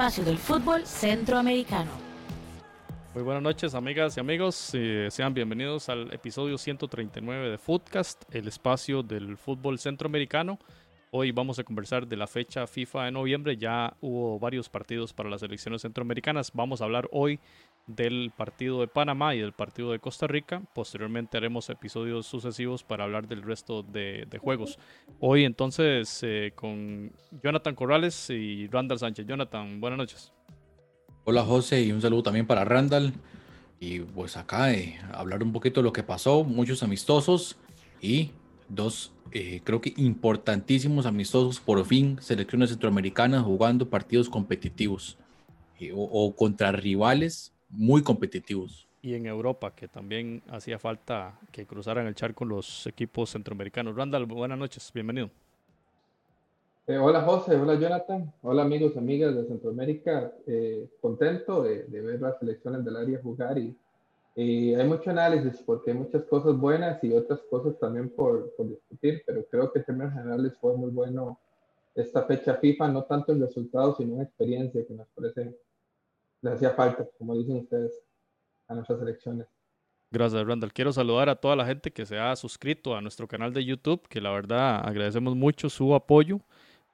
espacio del fútbol centroamericano. Muy buenas noches, amigas y amigos. Eh, sean bienvenidos al episodio 139 de Footcast, el espacio del fútbol centroamericano. Hoy vamos a conversar de la fecha FIFA de noviembre. Ya hubo varios partidos para las elecciones centroamericanas. Vamos a hablar hoy del partido de Panamá y del partido de Costa Rica. Posteriormente haremos episodios sucesivos para hablar del resto de, juegos. Hoy entonces eh, con Jonathan Corrales y Randall Sánchez. Jonathan, buenas noches. Hola José y un saludo también para Randall. Y pues acá eh, hablar un poquito de lo que pasó, muchos amistosos y dos eh, creo que importantísimos amistosos, por fin, selecciones centroamericanas jugando partidos competitivos eh, o, contra rivales muy competitivos. Y en Europa, que también hacía falta que cruzaran el charco los equipos centroamericanos. Randall, buenas noches, bienvenido. Eh, hola José, hola Jonathan, hola amigos, amigas de Centroamérica, contento de, de, ver las selecciones del área jugar y y hay mucho análisis porque hay muchas cosas buenas y otras cosas también por, por discutir, pero creo que en términos generales fue muy bueno esta fecha FIFA, no tanto en resultados, sino en experiencia que nos parece le hacía falta, como dicen ustedes, a nuestras elecciones. Gracias, Randall. Quiero saludar a toda la gente que se ha suscrito a nuestro canal de YouTube, que la verdad agradecemos mucho su apoyo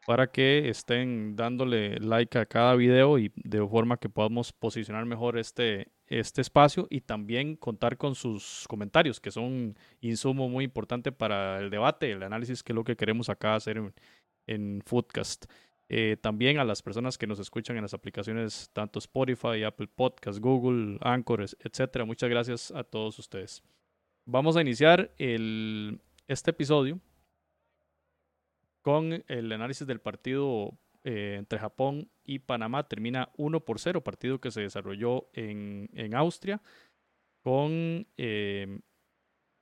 para que estén dándole like a cada video y de forma que podamos posicionar mejor este, este espacio y también contar con sus comentarios, que son insumo muy importante para el debate, el análisis, que es lo que queremos acá hacer en, Foodcast. Eh, también a las personas que nos escuchan en las aplicaciones tanto Spotify, Apple Podcast, Google, Anchor, etcétera. Muchas gracias a todos ustedes. Vamos a iniciar el, este episodio con el análisis del partido eh, entre Japón y Panamá. Termina 1 por 0, partido que se desarrolló en, Austria, con eh,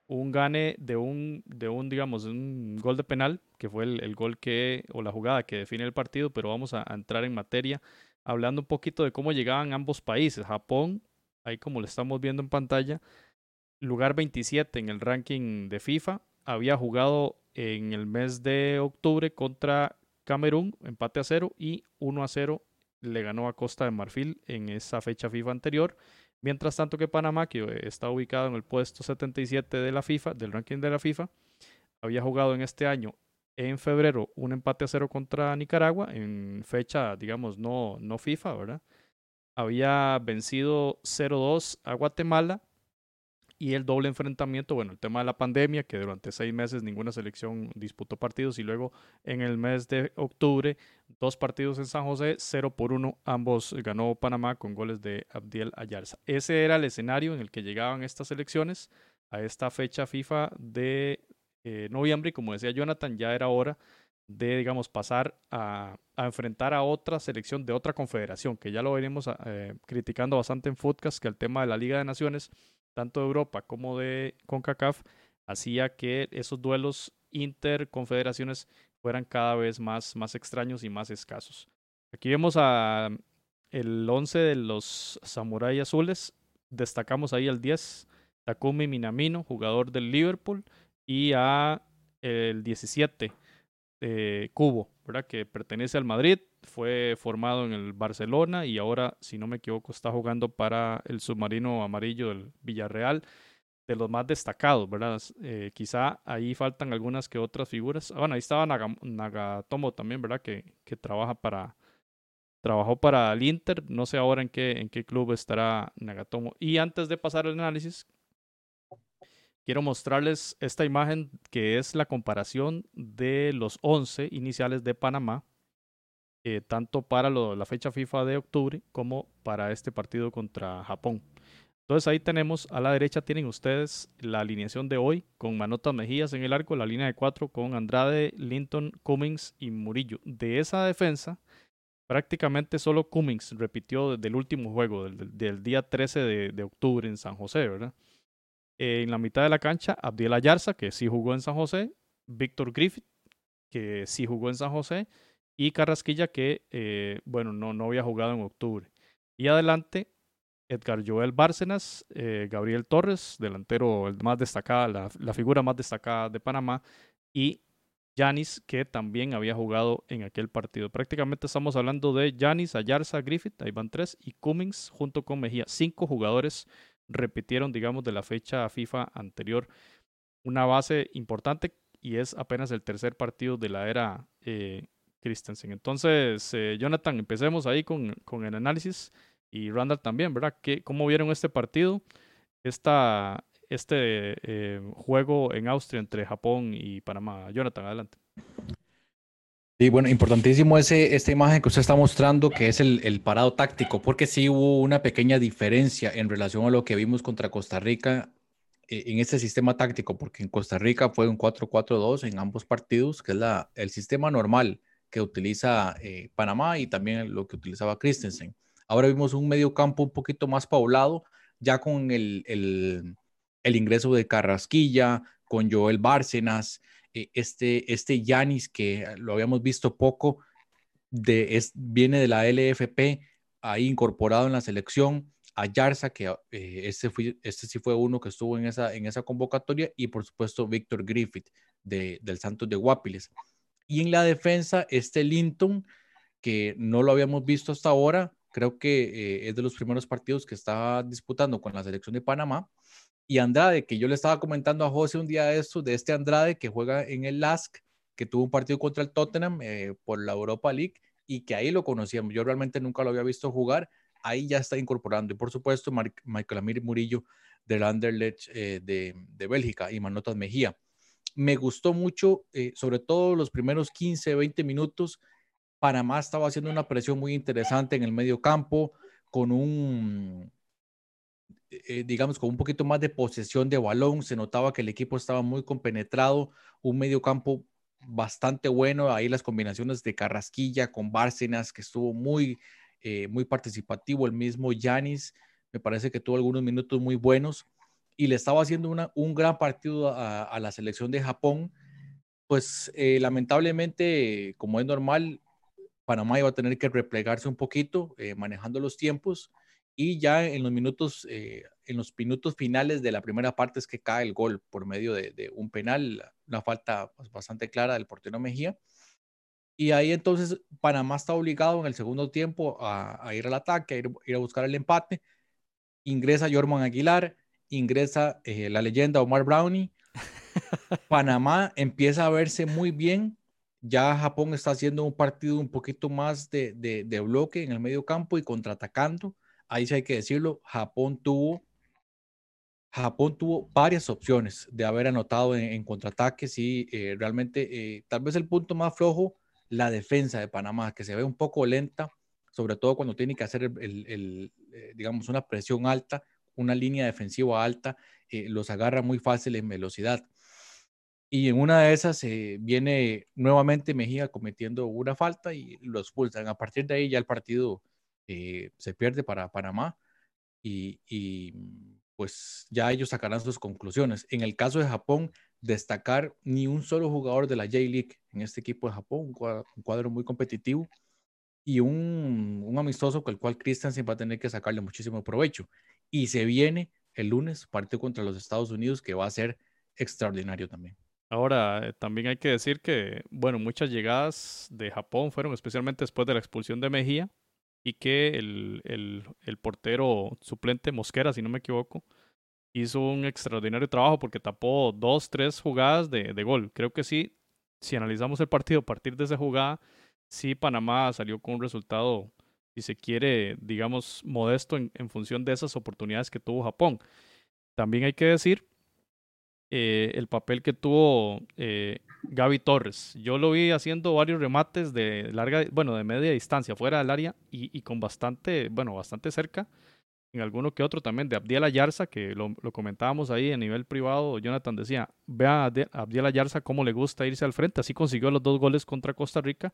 un gane de un, de un, digamos, un gol de penal, que fue el, gol que, o la jugada que define el partido, pero vamos a, entrar en materia hablando un poquito de cómo llegaban ambos países. Japón, ahí como lo estamos viendo en pantalla, lugar 27 en el ranking de FIFA, había jugado en el mes de octubre contra Camerún, empate a cero y 1 a 0 le ganó a Costa de Marfil en esa fecha FIFA anterior. Mientras tanto que Panamá, que está ubicado en el puesto 77 de la FIFA, del ranking de la FIFA, había jugado en este año en febrero un empate a cero contra Nicaragua en fecha, digamos, no, no FIFA, ¿verdad? Había vencido 0-2 a Guatemala y el doble enfrentamiento, bueno, el tema de la pandemia, que durante seis meses ninguna selección disputó partidos y luego en el mes de octubre, dos partidos en San José, cero por uno, ambos ganó Panamá con goles de Abdiel Ayarza. Ese era el escenario en el que llegaban estas elecciones a esta fecha FIFA de eh, noviembre y como decía Jonathan, ya era hora de, digamos, pasar a, enfrentar a otra selección de otra confederación, que ya lo venimos eh, criticando bastante en Footcast, que el tema de la Liga de Naciones tanto de Europa como de CONCACAF, hacía que esos duelos interconfederaciones fueran cada vez más, más extraños y más escasos. Aquí vemos a el 11 de los Samurai Azules, destacamos ahí el 10, Takumi Minamino, jugador del Liverpool, y a el 17, eh, Cubo, ¿verdad? que pertenece al Madrid, fue formado en el Barcelona y ahora, si no me equivoco, está jugando para el submarino amarillo del Villarreal, de los más destacados, ¿verdad? Eh, quizá ahí faltan algunas que otras figuras. Ah, bueno, ahí estaba Nagatomo también, ¿verdad? Que, que trabaja para, trabajó para el Inter, no sé ahora en qué, en qué club estará Nagatomo. Y antes de pasar al análisis, quiero mostrarles esta imagen que es la comparación de los 11 iniciales de Panamá eh, tanto para la fecha FIFA de octubre como para este partido contra Japón. Entonces ahí tenemos, a la derecha tienen ustedes la alineación de hoy con Manotas Mejías en el arco, la línea de cuatro con Andrade, Linton, Cummings y Murillo. De esa defensa, prácticamente solo Cummings repitió desde el último juego, del, día 13 de, octubre en San José, ¿verdad? En la mitad de la cancha, Abdiel Ayarza, que sí jugó en San José, Víctor Griffith, que sí jugó en San José, y Carrasquilla que, eh, bueno, no, no había jugado en octubre. Y adelante, Edgar Joel Bárcenas, eh, Gabriel Torres, delantero el más destacado, la, figura más destacada de Panamá, y Yanis, que también había jugado en aquel partido. Prácticamente estamos hablando de Yanis, Ayarza, Griffith, ahí van tres, y Cummings junto con Mejía. Cinco jugadores repitieron, digamos, de la fecha FIFA anterior. Una base importante y es apenas el tercer partido de la era eh, Christensen. Entonces, eh, Jonathan, empecemos ahí con, con, el análisis y Randall también, ¿verdad? ¿Qué, ¿Cómo vieron este partido? Esta, este eh, juego en Austria entre Japón y Panamá. Jonathan, adelante. Sí, bueno, importantísimo ese, esta imagen que usted está mostrando, que es el, el, parado táctico, porque sí hubo una pequeña diferencia en relación a lo que vimos contra Costa Rica eh, en este sistema táctico, porque en Costa Rica fue un 4-4-2 en ambos partidos, que es la, el sistema normal que utiliza eh, Panamá y también lo que utilizaba Christensen. Ahora vimos un medio campo un poquito más poblado, ya con el, el el ingreso de Carrasquilla, con Joel Bárcenas, este, este Yanis que lo habíamos visto poco, de, es, viene de la LFP, ahí incorporado en la selección, a Yarza, que eh, este, fue, este sí fue uno que estuvo en esa, en esa convocatoria, y por supuesto Víctor Griffith de, del Santos de Guapiles. Y en la defensa, este Linton, que no lo habíamos visto hasta ahora, creo que eh, es de los primeros partidos que está disputando con la selección de Panamá, y Andrade, que yo le estaba comentando a José un día de esto, de este Andrade que juega en el LASK, que tuvo un partido contra el Tottenham eh, por la Europa League y que ahí lo conocíamos. Yo realmente nunca lo había visto jugar, ahí ya está incorporando. Y por supuesto, Michael Amir Murillo del Anderlecht eh, de, de, Bélgica y Manotas Mejía. Me gustó mucho, eh, sobre todo los primeros 15, 20 minutos. Panamá estaba haciendo una presión muy interesante en el medio campo, con un, eh, digamos, con un poquito más de posesión de balón. Se notaba que el equipo estaba muy compenetrado, un medio campo bastante bueno. Ahí las combinaciones de Carrasquilla con Bárcenas, que estuvo muy, eh, muy participativo. El mismo Yanis, me parece que tuvo algunos minutos muy buenos y le estaba haciendo una, un gran partido a, la selección de Japón. Pues eh, lamentablemente, como es normal, Panamá iba a tener que replegarse un poquito, manejando los tiempos y ya en los minutos, eh, en los minutos finales de la primera parte es que cae el gol por medio de, un penal, una falta pues, bastante clara del portero Mejía. Y ahí entonces Panamá está obligado en el segundo tiempo a, ir al ataque, a ir, a buscar el empate. Ingresa Jorman Aguilar, ingresa eh, la leyenda Omar Brownie. Panamá empieza a verse muy bien. Ya Japón está haciendo un partido un poquito más de, de bloque en el medio campo y contraatacando ahí sí hay que decirlo, Japón tuvo, Japón tuvo varias opciones de haber anotado en, contraataques y eh, realmente eh, tal vez el punto más flojo, la defensa de Panamá, que se ve un poco lenta, sobre todo cuando tiene que hacer, el, eh, digamos, una presión alta, una línea defensiva alta, los agarra muy fácil en velocidad. Y en una de esas viene nuevamente Mejía cometiendo una falta y lo expulsan. A partir de ahí ya el partido eh, se pierde para Panamá y, pues ya ellos sacarán sus conclusiones. En el caso de Japón, destacar ni un solo jugador de la J-League en este equipo de Japón, un cuadro, muy competitivo y un, un, amistoso con el cual Christensen va a tener que sacarle muchísimo provecho. Y se viene el lunes, partido contra los Estados Unidos, que va a ser extraordinario también. Ahora, eh, también hay que decir que, bueno, muchas llegadas de Japón fueron especialmente después de la expulsión de Mejía, y que el, el, portero suplente Mosquera, si no me equivoco, hizo un extraordinario trabajo porque tapó dos, tres jugadas de, de, gol. Creo que sí, si analizamos el partido a partir de esa jugada, sí Panamá salió con un resultado, si se quiere, digamos, modesto en función de esas oportunidades que tuvo Japón. También hay que decir eh, el papel que tuvo eh, Gaby Torres. Yo lo vi haciendo varios remates de larga, bueno, de media distancia, fuera del área y, con bastante, bueno, bastante cerca. En alguno que otro también de Abdiel Ayarza, que lo, comentábamos ahí a nivel privado. Jonathan decía: Vea a Abdiel Ayarza cómo le gusta irse al frente. Así consiguió los dos goles contra Costa Rica.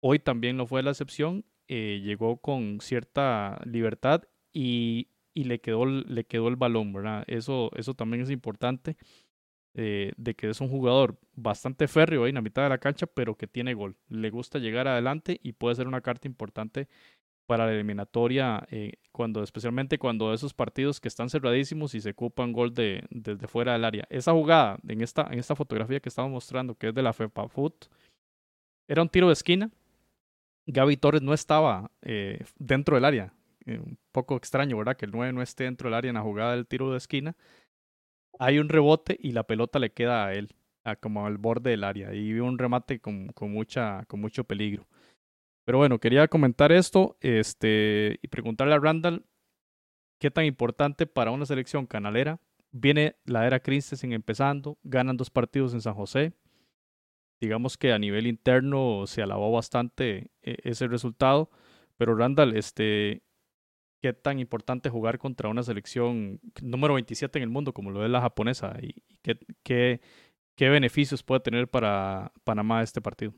Hoy también no fue la excepción. Eh, llegó con cierta libertad y, y, le, quedó, le quedó el balón, ¿verdad? Eso, eso también es importante. Eh, de que es un jugador bastante férreo ahí en la mitad de la cancha, pero que tiene gol. Le gusta llegar adelante y puede ser una carta importante para la eliminatoria, eh, cuando, especialmente cuando esos partidos que están cerradísimos y se ocupan gol de, desde fuera del área. Esa jugada en esta, en esta fotografía que estamos mostrando, que es de la FEPA Foot, era un tiro de esquina. Gaby Torres no estaba eh, dentro del área. Un poco extraño, ¿verdad? Que el 9 no esté dentro del área en la jugada del tiro de esquina. Hay un rebote y la pelota le queda a él, a como al borde del área. Y un remate con, con, mucha, con mucho peligro. Pero bueno, quería comentar esto este, y preguntarle a Randall qué tan importante para una selección canalera. Viene la era Christensen empezando, ganan dos partidos en San José. Digamos que a nivel interno se alabó bastante eh, ese resultado. Pero Randall, este, qué tan importante jugar contra una selección número 27 en el mundo como lo es la japonesa y qué, qué, qué beneficios puede tener para Panamá este partido.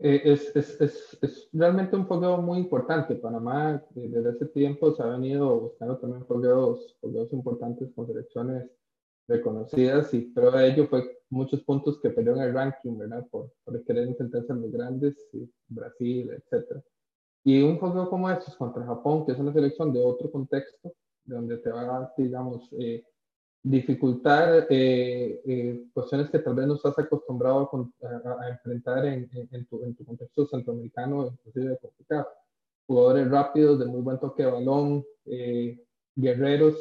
Eh, es, es, es, es, realmente un fogueo muy importante. Panamá eh, desde ese tiempo se ha venido buscando también fogueos, fogueos importantes con selecciones reconocidas y prueba de ello fue muchos puntos que perdió en el ranking, ¿verdad? Por, por querer intentar ser muy grandes, Brasil, etc. Y un fogueo como estos contra Japón, que es una selección de otro contexto, donde te va, digamos, eh, dificultar eh, eh, cuestiones que tal vez no estás acostumbrado a, enfrentar en, en, tu, en, tu, contexto centroamericano, inclusive complicado. Jugadores rápidos, de muy buen toque de balón, eh, guerreros,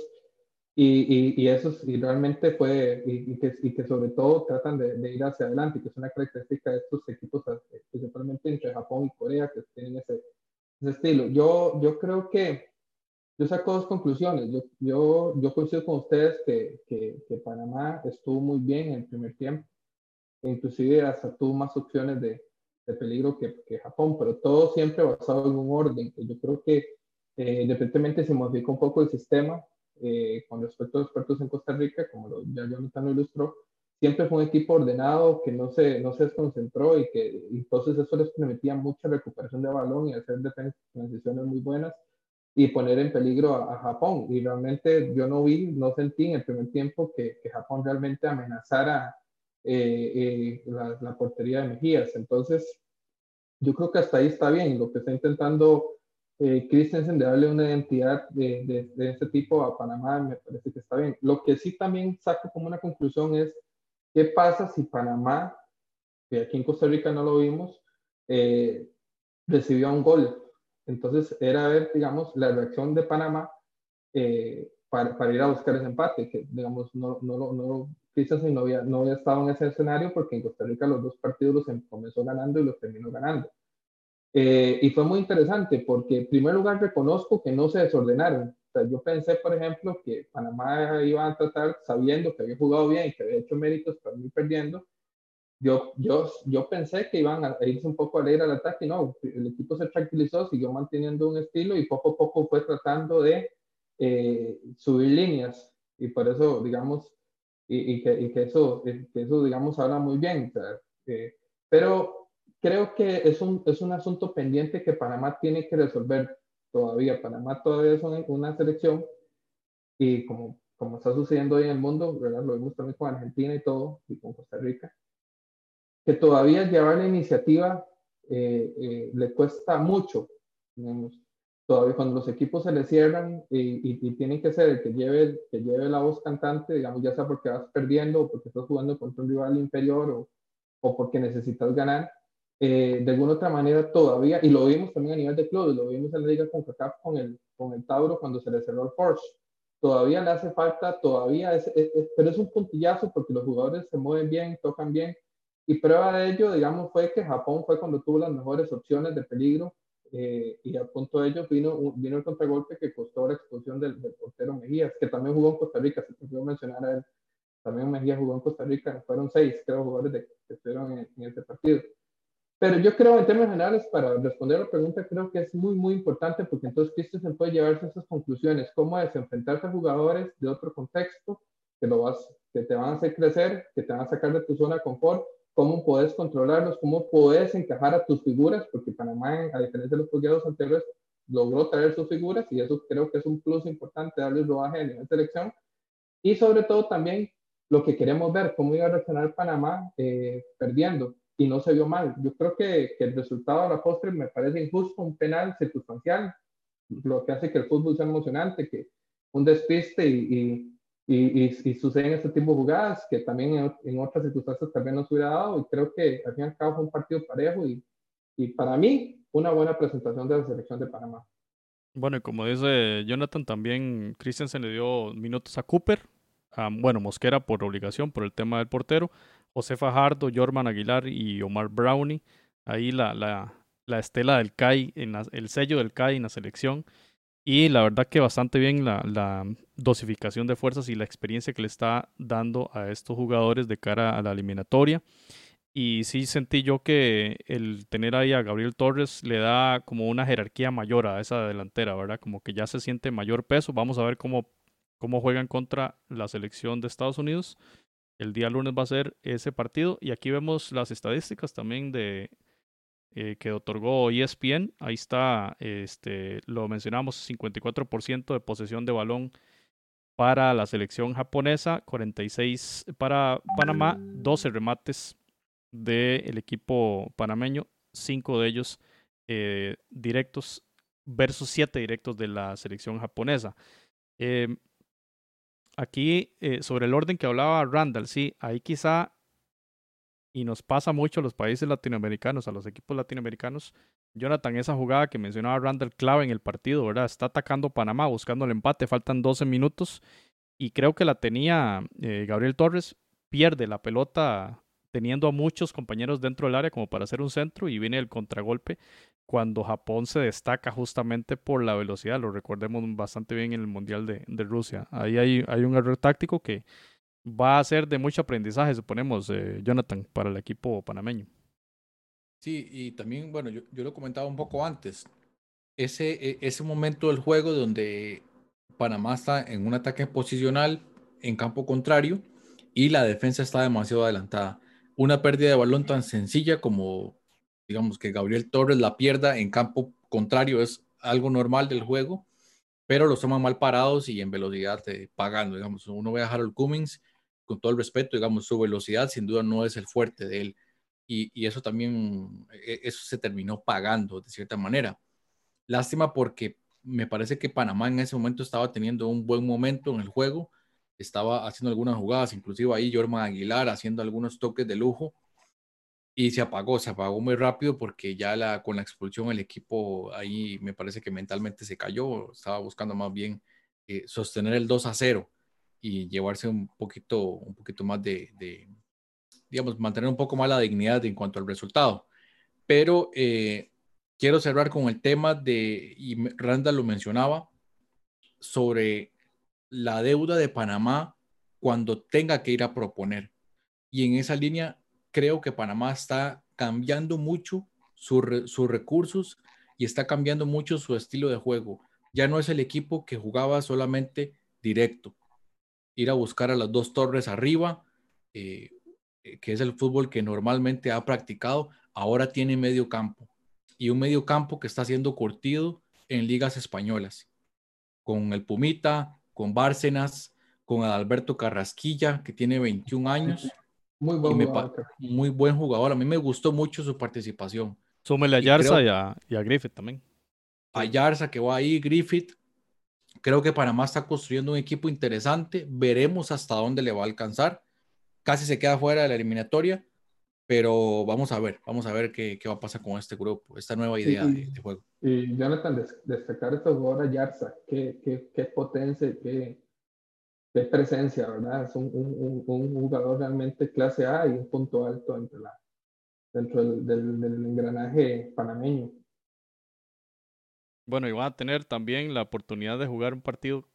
y, y, y, esos, y realmente fue, y, que, y que sobre todo tratan de, de, ir hacia adelante, que es una característica de estos equipos, principalmente entre Japón y Corea, que tienen ese, ese estilo. Yo, yo creo que yo saco dos conclusiones. Yo, yo, yo coincido con ustedes que, que, que, Panamá estuvo muy bien en el primer tiempo, inclusive hasta tuvo más opciones de, de peligro que, que, Japón, pero todo siempre basado en un orden. Yo creo que eh, independientemente se modificó un poco el sistema eh, con respecto a los expertos en Costa Rica, como lo, ya Jonathan lo ilustró, siempre fue un equipo ordenado que no se, no se desconcentró y que entonces eso les permitía mucha recuperación de balón y hacer transiciones muy buenas y poner en peligro a, Japón. Y realmente yo no vi, no sentí en el primer tiempo que, que Japón realmente amenazara eh, eh, la, la, portería de Mejías. Entonces, yo creo que hasta ahí está bien. Lo que está intentando eh, Christensen de darle una identidad de, de, de, este tipo a Panamá me parece que está bien. Lo que sí también saco como una conclusión es, ¿qué pasa si Panamá, que aquí en Costa Rica no lo vimos, eh, recibió un gol entonces era ver, digamos, la reacción de Panamá eh, para, ir a buscar ese empate, que, digamos, no, no, no, quizás no había, no había estado en ese escenario porque en Costa Rica los dos partidos los em, comenzó ganando y los terminó ganando. Eh, y fue muy interesante porque, en primer lugar, reconozco que no se desordenaron. Sea, yo pensé, por ejemplo, que Panamá iba a tratar, sabiendo que había jugado bien y que había hecho méritos, para ir perdiendo, yo, yo, yo pensé que iban a irse un poco a leer al ataque, no, el equipo se tranquilizó, siguió manteniendo un estilo y poco a poco fue tratando de eh, subir líneas y por eso, digamos, y, y, que, y que, eso, que eso, digamos, habla muy bien. eh, pero creo que es un, es un asunto pendiente que Panamá tiene que resolver todavía. Panamá todavía es una, selección y como, como está sucediendo hoy en el mundo, ¿verdad? lo vemos también con Argentina y todo, y con Costa Rica, que todavía llevar la iniciativa eh, eh, le cuesta mucho. Digamos. Todavía cuando los equipos se le cierran y, y, tienen que ser el que lleve, que lleve la voz cantante, digamos, ya sea porque vas perdiendo o porque estás jugando contra un rival inferior o, o porque necesitas ganar, eh, de alguna otra manera todavía, y lo vimos también a nivel de club, lo vimos en la liga con CACAF con el, con el Tauro cuando se le cerró el Porsche, todavía le hace falta, todavía es, pero es un puntillazo porque los jugadores se mueven bien, tocan bien, y prueba de ello, digamos, fue que Japón fue cuando tuvo las mejores opciones de peligro eh, y a punto de ello vino, vino el contragolpe que costó la expulsión del, portero Mejías, que también jugó en Costa Rica, se pudo mencionar a él. También Mejías jugó en Costa Rica, fueron seis, creo, jugadores de, que estuvieron en, en este partido. Pero yo creo, en términos generales, para responder a la pregunta, creo que es muy, muy importante porque entonces Christensen puede llevarse esas conclusiones. ¿Cómo es enfrentarse a jugadores de otro contexto que, lo vas, que te van a hacer crecer, que te van a sacar de tu zona de confort cómo puedes controlarlos, cómo puedes encajar a tus figuras, porque Panamá, a diferencia de los proyectos anteriores, logró traer sus figuras y eso creo que es un plus importante, darle rodaje a nivel selección. Y sobre todo también lo que queremos ver, cómo iba a reaccionar Panamá eh, perdiendo. Y no se vio mal. Yo creo que, que el resultado de la postre me parece injusto, un penal circunstancial, lo que hace que el fútbol sea emocionante, que un despiste y, y, y, suceden este tipo de jugadas que también en, en, otras circunstancias también no se hubiera dado y creo que al fin y al cabo fue un partido parejo y, y para mí una buena presentación de la selección de Panamá. Bueno, y como dice Jonathan, también Christensen le dio minutos a Cooper, bueno, Mosquera por obligación, por el tema del portero, José Fajardo, Jorman Aguilar y Omar Brownie. Ahí la, la, la estela del CAI, en el sello del CAI en la selección. Y la verdad que bastante bien la, la, dosificación de fuerzas y la experiencia que le está dando a estos jugadores de cara a la eliminatoria. Y sí sentí yo que el tener ahí a Gabriel Torres le da como una jerarquía mayor a esa delantera, ¿verdad? Como que ya se siente mayor peso. Vamos a ver cómo, cómo juegan contra la selección de Estados Unidos. El día lunes va a ser ese partido. Y aquí vemos las estadísticas también de, eh, que otorgó ESPN. Ahí está, este, lo mencionamos, 54% de posesión de balón para la selección japonesa, 46 para Panamá, 12 remates del equipo panameño, 5 de ellos eh, directos versus 7 directos de la selección japonesa. Em, aquí, eh, sobre el orden que hablaba Randall, sí, ahí quizá y nos pasa mucho a los países latinoamericanos, a los equipos latinoamericanos. Jonathan, esa jugada que mencionaba Randall clave en el partido, ¿verdad? Está atacando Panamá, buscando el empate, faltan 12 minutos y creo que la tenía eh, Gabriel Torres, pierde la pelota teniendo a muchos compañeros dentro del área como para hacer un centro y viene el contragolpe cuando Japón se destaca justamente por la velocidad, lo recordemos bastante bien en el Mundial de, Rusia. Ahí hay, hay un error táctico que va a ser de mucho aprendizaje, suponemos, eh, Jonathan, para el equipo panameño. Sí, y también, bueno, yo, yo lo comentaba un poco antes, ese, e, ese momento del juego donde Panamá está en un ataque posicional en campo contrario y la defensa está demasiado adelantada. Una pérdida de balón tan sencilla como, digamos, que Gabriel Torres la pierda en campo contrario es algo normal del juego, pero los toman mal parados y en velocidad eh, pagando. Digamos, uno ve a Harold Cummings con todo el respeto, digamos, su velocidad sin duda no es el fuerte de él. Y, eso también, e, eso se terminó pagando de cierta manera. Lástima porque me parece que Panamá en ese momento estaba teniendo un buen momento en el juego, estaba haciendo algunas jugadas, inclusive ahí Jorman Aguilar haciendo algunos toques de lujo y se apagó, se apagó muy rápido porque ya la, con la expulsión el equipo ahí me parece que mentalmente se cayó, estaba buscando más bien eh, sostener el 2 a 0 y llevarse un poquito, un poquito más de, digamos, mantener un poco más la dignidad en cuanto al resultado. Pero eh, quiero cerrar con el tema de, y Randa lo mencionaba, sobre la deuda de Panamá cuando tenga que ir a proponer. Y en esa línea creo que Panamá está cambiando mucho sus recursos y está cambiando mucho su estilo de juego. Ya no es el equipo que jugaba solamente directo ir a buscar a las dos torres arriba, eh, eh, que es el fútbol que normalmente ha practicado, ahora tiene medio campo y un medio campo que está siendo curtido en ligas españolas, con el Pumita, con Bárcenas, con Adalberto Carrasquilla, que tiene 21 años. Muy buen, jugador. muy buen jugador. A mí me gustó mucho su participación. Súmele a Yarza y, a, y, a, Griffith también. A Yarza que va ahí, Griffith. Creo que Panamá está construyendo un equipo interesante. Veremos hasta dónde le va a alcanzar. Casi se queda fuera de la eliminatoria, pero vamos a ver, vamos a ver qué, qué va a pasar con este grupo, esta nueva idea de, juego. Y Jonathan, destacar estos jugadores Yarza, qué, qué, qué potencia, qué, qué, presencia, ¿verdad? Es un, un, un, jugador realmente clase A y un punto alto dentro, la, dentro del, del, del engranaje panameño. Bueno, y van a tener también la oportunidad de jugar un partido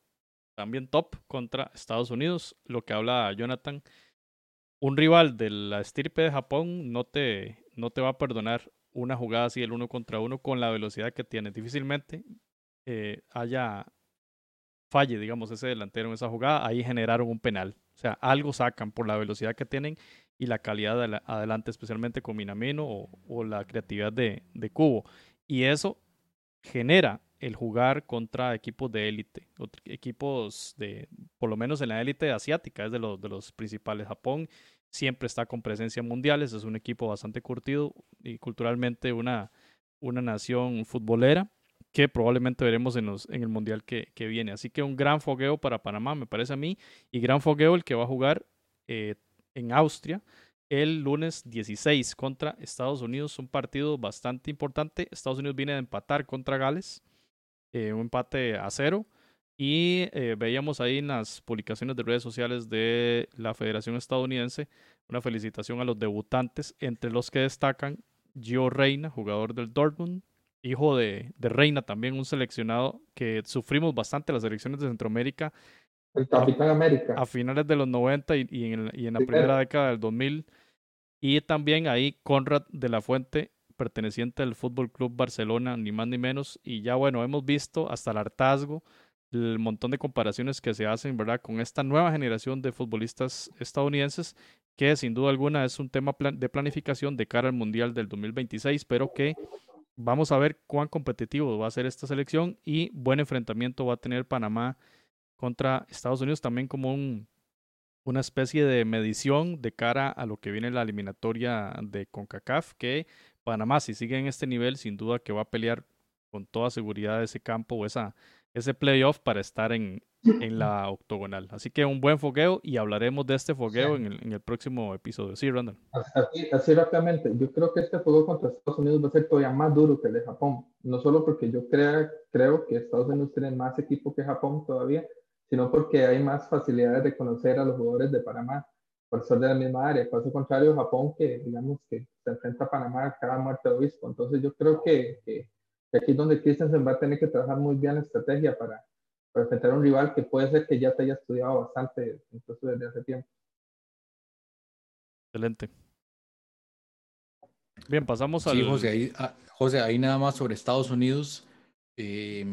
también top contra Estados Unidos, lo que habla Jonathan. Un rival de la estirpe de Japón no te, no te va a perdonar una jugada así, el uno contra uno, con la velocidad que tiene. Difícilmente eh, haya falle, digamos, ese delantero en esa jugada. Ahí generaron un penal. O sea, algo sacan por la velocidad que tienen y la calidad de adelante, especialmente con Minamino o, o la creatividad de, de Cubo. Y eso genera el jugar contra equipos de élite, equipos de, por lo menos en la élite asiática, es de los, de los principales. Japón siempre está con presencia en mundiales, es un equipo bastante curtido y culturalmente una, una nación futbolera que probablemente veremos en, los, en el mundial que, que, viene. Así que un gran fogueo para Panamá, me parece a mí, y gran fogueo el que va a jugar eh, en Austria el lunes 16 contra Estados Unidos, un partido bastante importante. Estados Unidos viene de empatar contra Gales, eh, un empate a cero. Y eh, veíamos ahí en las publicaciones de redes sociales de la Federación Estadounidense una felicitación a los debutantes, entre los que destacan Gio Reina, jugador del Dortmund, hijo de, de Reina también, un seleccionado que sufrimos bastante las elecciones de Centroamérica. El Capitán América. A finales de los 90 y, y en, y en la primera década del 2000 y también ahí Conrad de la Fuente, perteneciente al Fútbol Club Barcelona, ni más ni menos. Y ya bueno, hemos visto hasta el hartazgo el montón de comparaciones que se hacen, ¿verdad? Con esta nueva generación de futbolistas estadounidenses, que sin duda alguna es un tema de planificación de cara al Mundial del 2026, pero que vamos a ver cuán competitivo va a ser esta selección y buen enfrentamiento va a tener Panamá contra Estados Unidos también como un una especie de medición de cara a lo que viene la eliminatoria de CONCACAF, que Panamá, si sigue en este nivel, sin duda que va a pelear con toda seguridad ese campo o esa, ese playoff para estar en, en la octogonal. Así que un buen fogueo y hablaremos de este fogueo en, el, en, el, próximo episodio. Sí, Randall. Así, así, rápidamente, yo creo que este fuego contra Estados Unidos va a ser todavía más duro que el de Japón. No solo porque yo crea, creo que Estados Unidos tiene más equipo que Japón todavía, sino porque hay más facilidades de conocer a los jugadores de Panamá por ser de la misma área. Caso contrario, Japón, que digamos que se enfrenta a Panamá cada muerte de obispo. Entonces yo creo que, que, aquí es donde Christensen va a tener que trabajar muy bien la estrategia para, para enfrentar a un rival que puede ser que ya te haya estudiado bastante, incluso desde hace tiempo. Excelente. Bien, pasamos al... Sí, José, ahí, ah, José, ahí nada más sobre Estados Unidos. Eh,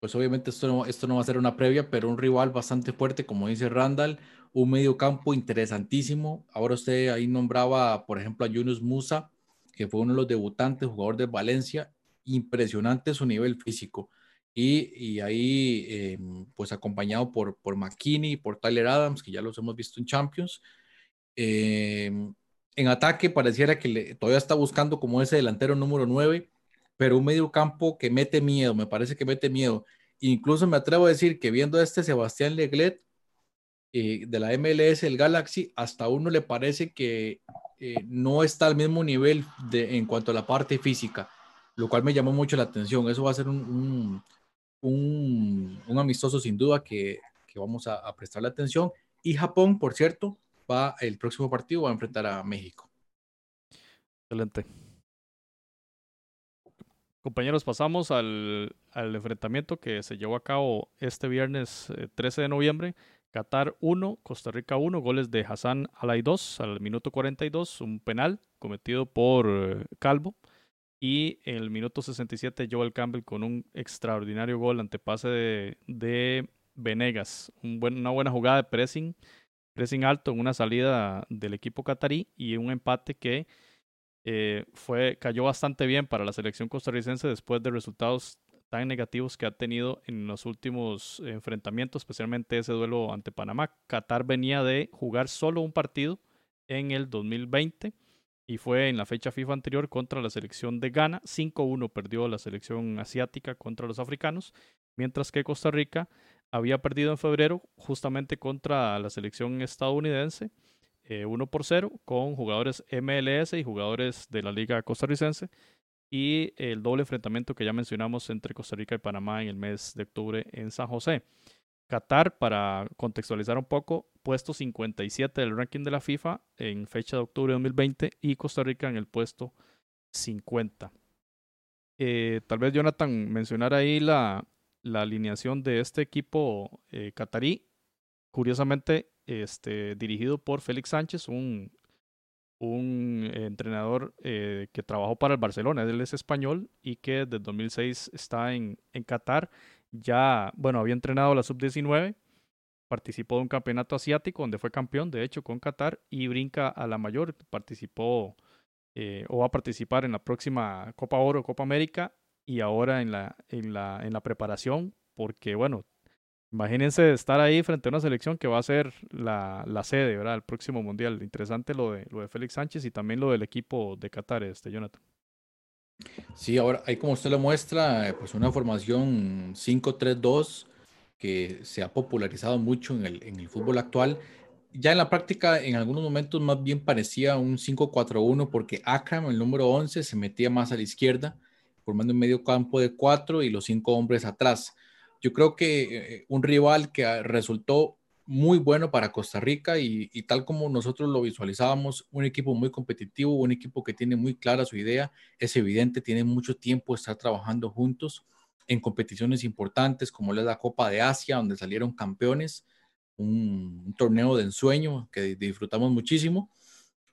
pues obviamente esto no, esto no va a ser una previa, pero un rival bastante fuerte, como dice Randall, un medio campo interesantísimo. Ahora usted ahí nombraba, por ejemplo, a Yunus Musa, que fue uno de los debutantes, jugador de Valencia, impresionante su nivel físico. Y, y ahí, eh, pues acompañado por, por McKinney por Tyler Adams, que ya los hemos visto en Champions. Eh, en ataque pareciera que le, todavía está buscando como ese delantero número 9 pero un medio campo que mete miedo, me parece que mete miedo. Incluso me atrevo a decir que viendo a este Sebastián Leglet eh, de la MLS, el Galaxy, hasta uno le parece que eh, no está al mismo nivel de, en cuanto a la parte física, lo cual me llamó mucho la atención. Eso va a ser un, un, un, amistoso sin duda que, que vamos a, a prestarle atención. Y Japón, por cierto, va el próximo partido va a enfrentar a México. Excelente. Compañeros, pasamos al, al, enfrentamiento que se llevó a cabo este viernes eh, 13 de noviembre. Qatar 1, Costa Rica 1, goles de Hassan 2 al minuto 42, un penal cometido por eh, Calvo. Y en el minuto 67, Joel Campbell con un extraordinario gol ante pase de, de Venegas. Un buen, una buena jugada de pressing, pressing alto en una salida del equipo catarí y un empate que eh, fue, cayó bastante bien para la selección costarricense después de resultados tan negativos que ha tenido en los últimos enfrentamientos, especialmente ese duelo ante Panamá. Qatar venía de jugar solo un partido en el 2020 y fue en la fecha FIFA anterior contra la selección de Ghana. 5-1 perdió la selección asiática contra los africanos, mientras que Costa Rica había perdido en febrero justamente contra la selección estadounidense eh, 1 por 0 con jugadores MLS y jugadores de la Liga Costarricense y el doble enfrentamiento que ya mencionamos entre Costa Rica y Panamá en el mes de octubre en San José. Qatar, para contextualizar un poco, puesto 57 del ranking de la FIFA en fecha de octubre de 2020 y Costa Rica en el puesto 50. Eh, tal vez Jonathan mencionar ahí la, la alineación de este equipo eh. Curiosamente, este, dirigido por Félix Sánchez, un, entrenador eh, que trabajó para el Barcelona, él es español y que desde 2006 está en, Qatar. Ya, bueno, había entrenado la sub-19, participó de un campeonato asiático donde fue campeón, de hecho, con Qatar y brinca a la mayor, participó eh, o va a participar en la próxima Copa Oro, Copa América y ahora en la, en la preparación, porque bueno, Imagínense estar ahí frente a una selección que va a ser la, la sede, ¿verdad? El próximo mundial. Interesante lo de, lo de Félix Sánchez y también lo del equipo de Qatar, este Jonathan. Sí, ahora ahí como usted lo muestra, pues una formación 5-3-2 que se ha popularizado mucho en el, en el fútbol actual. Ya en la práctica, en algunos momentos más bien parecía un 5-4-1 porque Akram, el número 11, se metía más a la izquierda, formando un medio campo de cuatro y los cinco hombres atrás. Yo creo que eh, un rival que resultó muy bueno para Costa Rica y, tal como nosotros lo visualizábamos, un equipo muy competitivo, un equipo que tiene muy clara su idea, es evidente, tiene mucho tiempo de estar trabajando juntos en competiciones importantes como la Copa de Asia, donde salieron campeones, un, torneo de ensueño que disfrutamos muchísimo,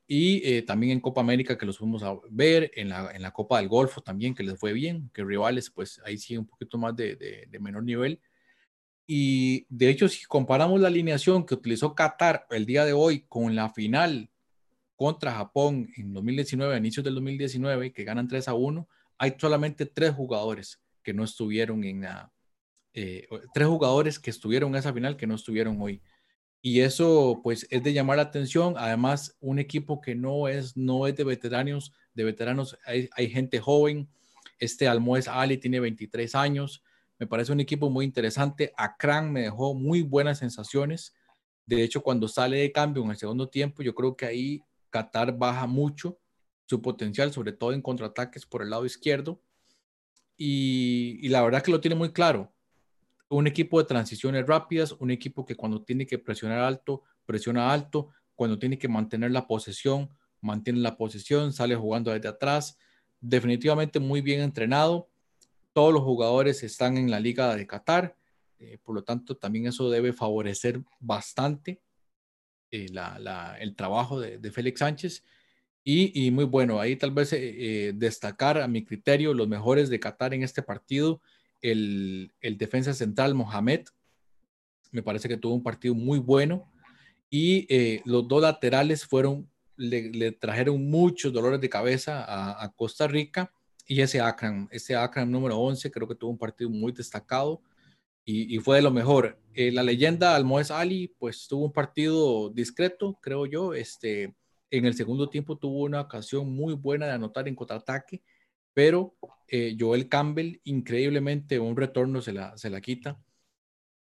y eh, también en Copa América que los fuimos a ver, en la, en la Copa del Golfo también que les fue bien, que rivales pues ahí sí un poquito más de, de menor nivel. Y de hecho, si comparamos la alineación que utilizó Qatar el día de hoy con la final contra Japón en 2019, a inicios del 2019, que ganan 3 a 1, hay solamente tres jugadores que no estuvieron en la, eh, tres jugadores que estuvieron en esa final que no estuvieron hoy. Y eso pues es de llamar la atención. Además, un equipo que no es, no es de veteranos, de veteranos hay, hay gente joven. Este Almoez Ali tiene 23 años. Me parece un equipo muy interesante. Akran me dejó muy buenas sensaciones. De hecho, cuando sale de cambio en el segundo tiempo, yo creo que ahí Qatar baja mucho su potencial, sobre todo en contraataques por el lado izquierdo. Y, la verdad que lo tiene muy claro. Un equipo de transiciones rápidas, un equipo que cuando tiene que presionar alto, presiona alto, cuando tiene que mantener la posesión, mantiene la posesión, sale jugando desde atrás. Definitivamente muy bien entrenado todos los jugadores están en la liga de Qatar, eh, por lo tanto también eso debe favorecer bastante eh, el trabajo de, Félix Sánchez. Y, muy bueno, ahí tal vez eh, destacar a mi criterio los mejores de Qatar en este partido, el, defensa central Mohamed, me parece que tuvo un partido muy bueno, y los dos laterales fueron, le, trajeron muchos dolores de cabeza a Costa Rica y ese Akram, ese Akram número 11, creo que tuvo un partido muy destacado y, fue de lo mejor. Eh, la leyenda Almoez Ali, pues tuvo un partido discreto, creo yo. Este, en el segundo tiempo tuvo una ocasión muy buena de anotar en contraataque, pero eh, Joel Campbell, increíblemente, un retorno se la, se la quita.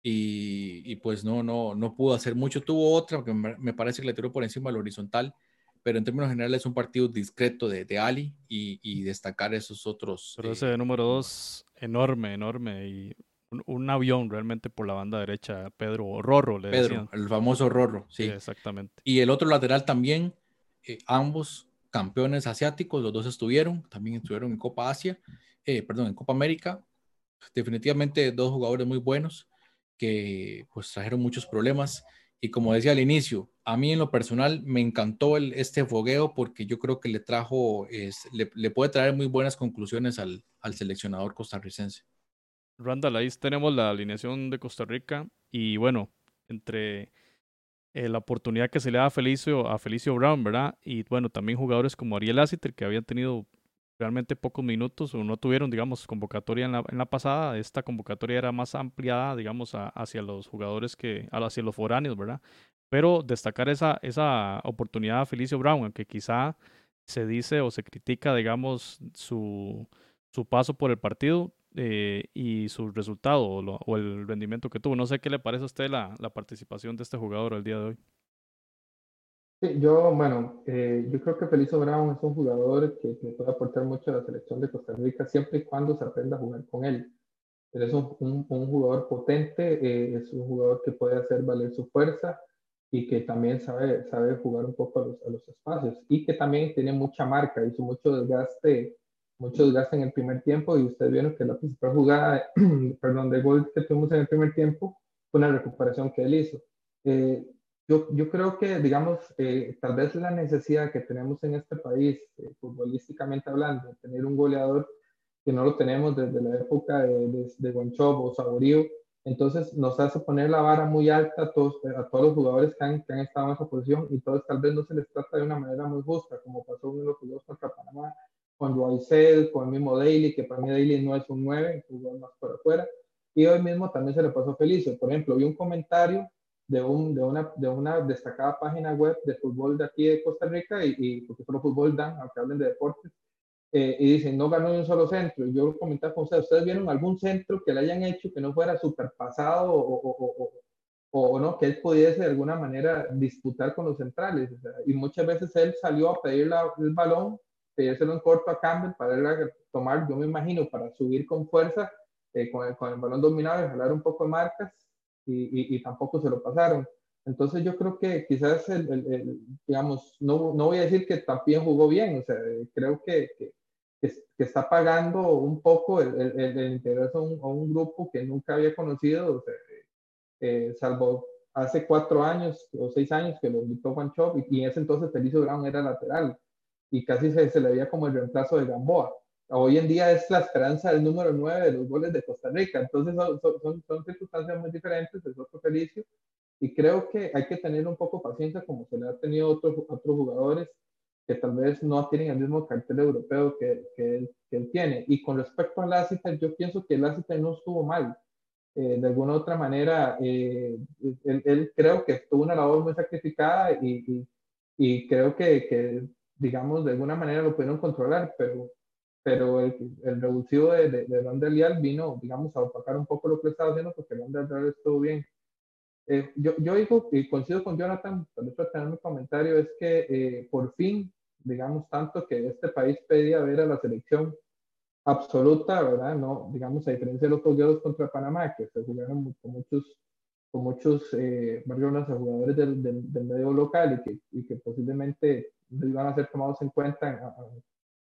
Y, pues no, no, no pudo hacer mucho. Tuvo otra que me parece que le tiró por encima del horizontal, pero en términos generales es un partido discreto de, de Ali y, destacar esos otros. Pero ese eh, número dos, enorme, enorme y un, avión realmente por la banda derecha, Pedro Rorro, le Pedro, el famoso Rorro, sí. Exactamente. Y el otro lateral también, eh, ambos campeones asiáticos, los dos estuvieron, también estuvieron en Copa Asia, eh, perdón, en Copa América. Definitivamente dos jugadores muy buenos que pues trajeron muchos problemas y como decía al inicio, a mí en lo personal me encantó el, este fogueo porque yo creo que le trajo, es, le, puede traer muy buenas conclusiones al, al seleccionador costarricense. Randall, ahí tenemos la alineación de Costa Rica y bueno, entre eh, la oportunidad que se le da a Felicio, a Felicio Brown, ¿verdad? Y bueno, también jugadores como Ariel Asiter que habían tenido realmente pocos minutos o no tuvieron, digamos, convocatoria en la, en la pasada. Esta convocatoria era más ampliada, digamos, hacia los jugadores que, hacia los foráneos, ¿verdad? Pero destacar esa, esa oportunidad a Felicio Brown, aunque quizá se dice o se critica, digamos, su, su paso por el partido eh, y su resultado o, el rendimiento que tuvo. No sé qué le parece a usted la, la participación de este jugador el día de hoy. Yo, bueno, eh, yo creo que Felicio Brown es un jugador que, puede aportar mucho a la selección de Costa Rica siempre y cuando se aprenda a jugar con él. Él es un, un, jugador potente, eh, es un jugador que puede hacer valer su fuerza y que también sabe, sabe jugar un poco a los, a los espacios y que también tiene mucha marca, hizo mucho desgaste, mucho desgaste en el primer tiempo y ustedes vieron que la principal jugada, perdón, de gol que tuvimos en el primer tiempo fue una recuperación que él hizo. Eh, yo, yo creo que, digamos, eh, tal vez la necesidad que tenemos en este país, eh, futbolísticamente hablando, tener un goleador que no lo tenemos desde la época de, de, de o Saborío, entonces nos hace poner la vara muy alta a todos, a todos los jugadores que han, que han estado en esa posición y todos tal vez no se les trata de una manera muy justa, como pasó en los juegos contra Panamá, con Duaicel, con el mismo Daly, que para mí Daly no es un 9, es un jugador más por afuera, y hoy mismo también se le pasó Felicio. Por ejemplo, vi un comentario de, un, de, una, de una destacada página web de fútbol de aquí de Costa Rica, y, y porque solo fútbol dan, aunque hablen de deportes, eh, y dicen, no ganó ni un solo centro. Y yo comentaba con ustedes, ¿ustedes vieron algún centro que le hayan hecho que no fuera super pasado o, o, o, o no, que él pudiese de alguna manera disputar con los centrales? y muchas veces él salió a pedir la, el balón, pedírselo en corto a Campbell para él tomar, yo me imagino, para subir con fuerza, eh, con, el, con, el, balón dominado y jalar un poco de marcas, y, y, y, tampoco se lo pasaron. Entonces yo creo que quizás, el, el, digamos, no, no, voy a decir que también jugó bien, o sea, creo que, que que, está pagando un poco el interés a un, a un, grupo que nunca había conocido, o sea, eh, salvo hace cuatro años o seis años que lo invitó Juan Chop y, y, en ese entonces Felicio Brown era lateral y casi se, se, le veía como el reemplazo de Gamboa. Hoy en día es la esperanza del número nueve de los goles de Costa Rica, entonces son, son, son circunstancias muy diferentes, es otro Felicio y creo que hay que tener un poco paciencia como se le ha tenido a otros, otros jugadores que tal vez no tienen el mismo cartel europeo que, que, él, que él, tiene. Y con respecto a Lassiter, yo pienso que Lassiter no estuvo mal. Eh, de alguna otra manera, eh, él, él, creo que tuvo una labor muy sacrificada y, y, y creo que, que, digamos, de alguna manera lo pudieron controlar, pero, pero el, el revulsivo de, de, de Ron Delial vino, digamos, a opacar un poco lo que estaba haciendo porque Ron Delial estuvo bien. Eh, yo, yo digo, y coincido con Jonathan, tal vez tener mi comentario, es que eh, por fin digamos, tanto que este país pedía ver a la selección absoluta, ¿verdad? No, digamos, a diferencia de los juegos contra Panamá, que se jugaron con muchos, con muchos eh, jugadores del, del, del, medio local y que, y que posiblemente iban a ser tomados en cuenta en,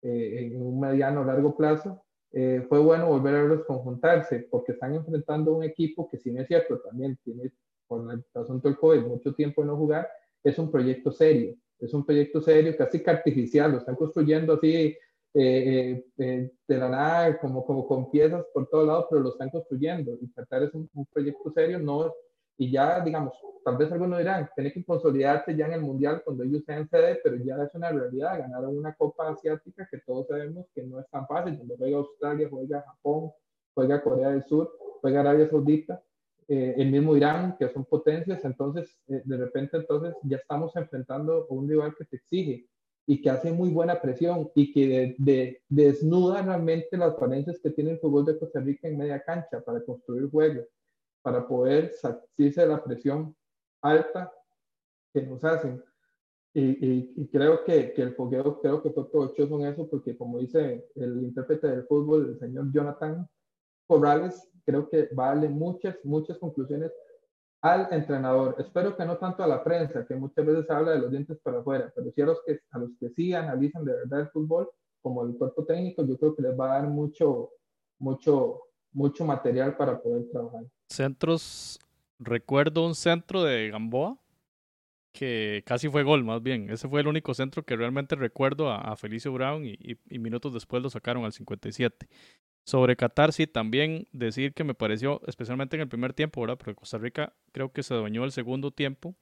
eh, en un mediano o largo plazo, eh, fue bueno volver a verlos conjuntarse, porque están enfrentando un equipo que, si no es cierto, también tiene, por el asunto del COVID, mucho tiempo de no jugar, es un proyecto serio es un proyecto serio, casi que artificial, lo están construyendo así eh, eh, eh, de la nada, como, como con piezas por todos lados, pero lo están construyendo. Y Qatar es un, un, proyecto serio, no, y ya, digamos, tal vez algunos dirán, tiene que consolidarse ya en el Mundial cuando ellos sean sede, pero ya es una realidad, ganaron una Copa Asiática que todos sabemos que no es tan fácil, donde juega Australia, juega Japón, juega Corea del Sur, juega Arabia Saudita, eh, el mismo Irán, que son potencias, entonces eh, de repente entonces ya estamos enfrentando a un rival que te exige y que hace muy buena presión y que de, de, desnuda realmente las falencias que tiene el fútbol de Costa Rica en media cancha para construir juegos, para poder salirse de la presión alta que nos hacen. Y, creo que, el fogueo creo que fue provechoso en eso porque como dice el intérprete del fútbol, el señor Jonathan Corrales, creo que vale muchas, muchas conclusiones al entrenador. Espero que no tanto a la prensa, que muchas veces habla de los dientes para afuera, pero sí a que, a los que sí analizan de verdad el fútbol, como el cuerpo técnico, yo creo que les va a dar mucho, mucho, mucho material para poder trabajar. Centros, recuerdo un centro de Gamboa que casi fue gol, más bien. Ese fue el único centro que realmente recuerdo a, Felicio Brown y, minutos después lo sacaron al 57. Sobre Qatar, sí, también decir que me pareció, especialmente en el primer tiempo, ¿verdad? Porque Costa Rica creo que se adueñó el segundo tiempo.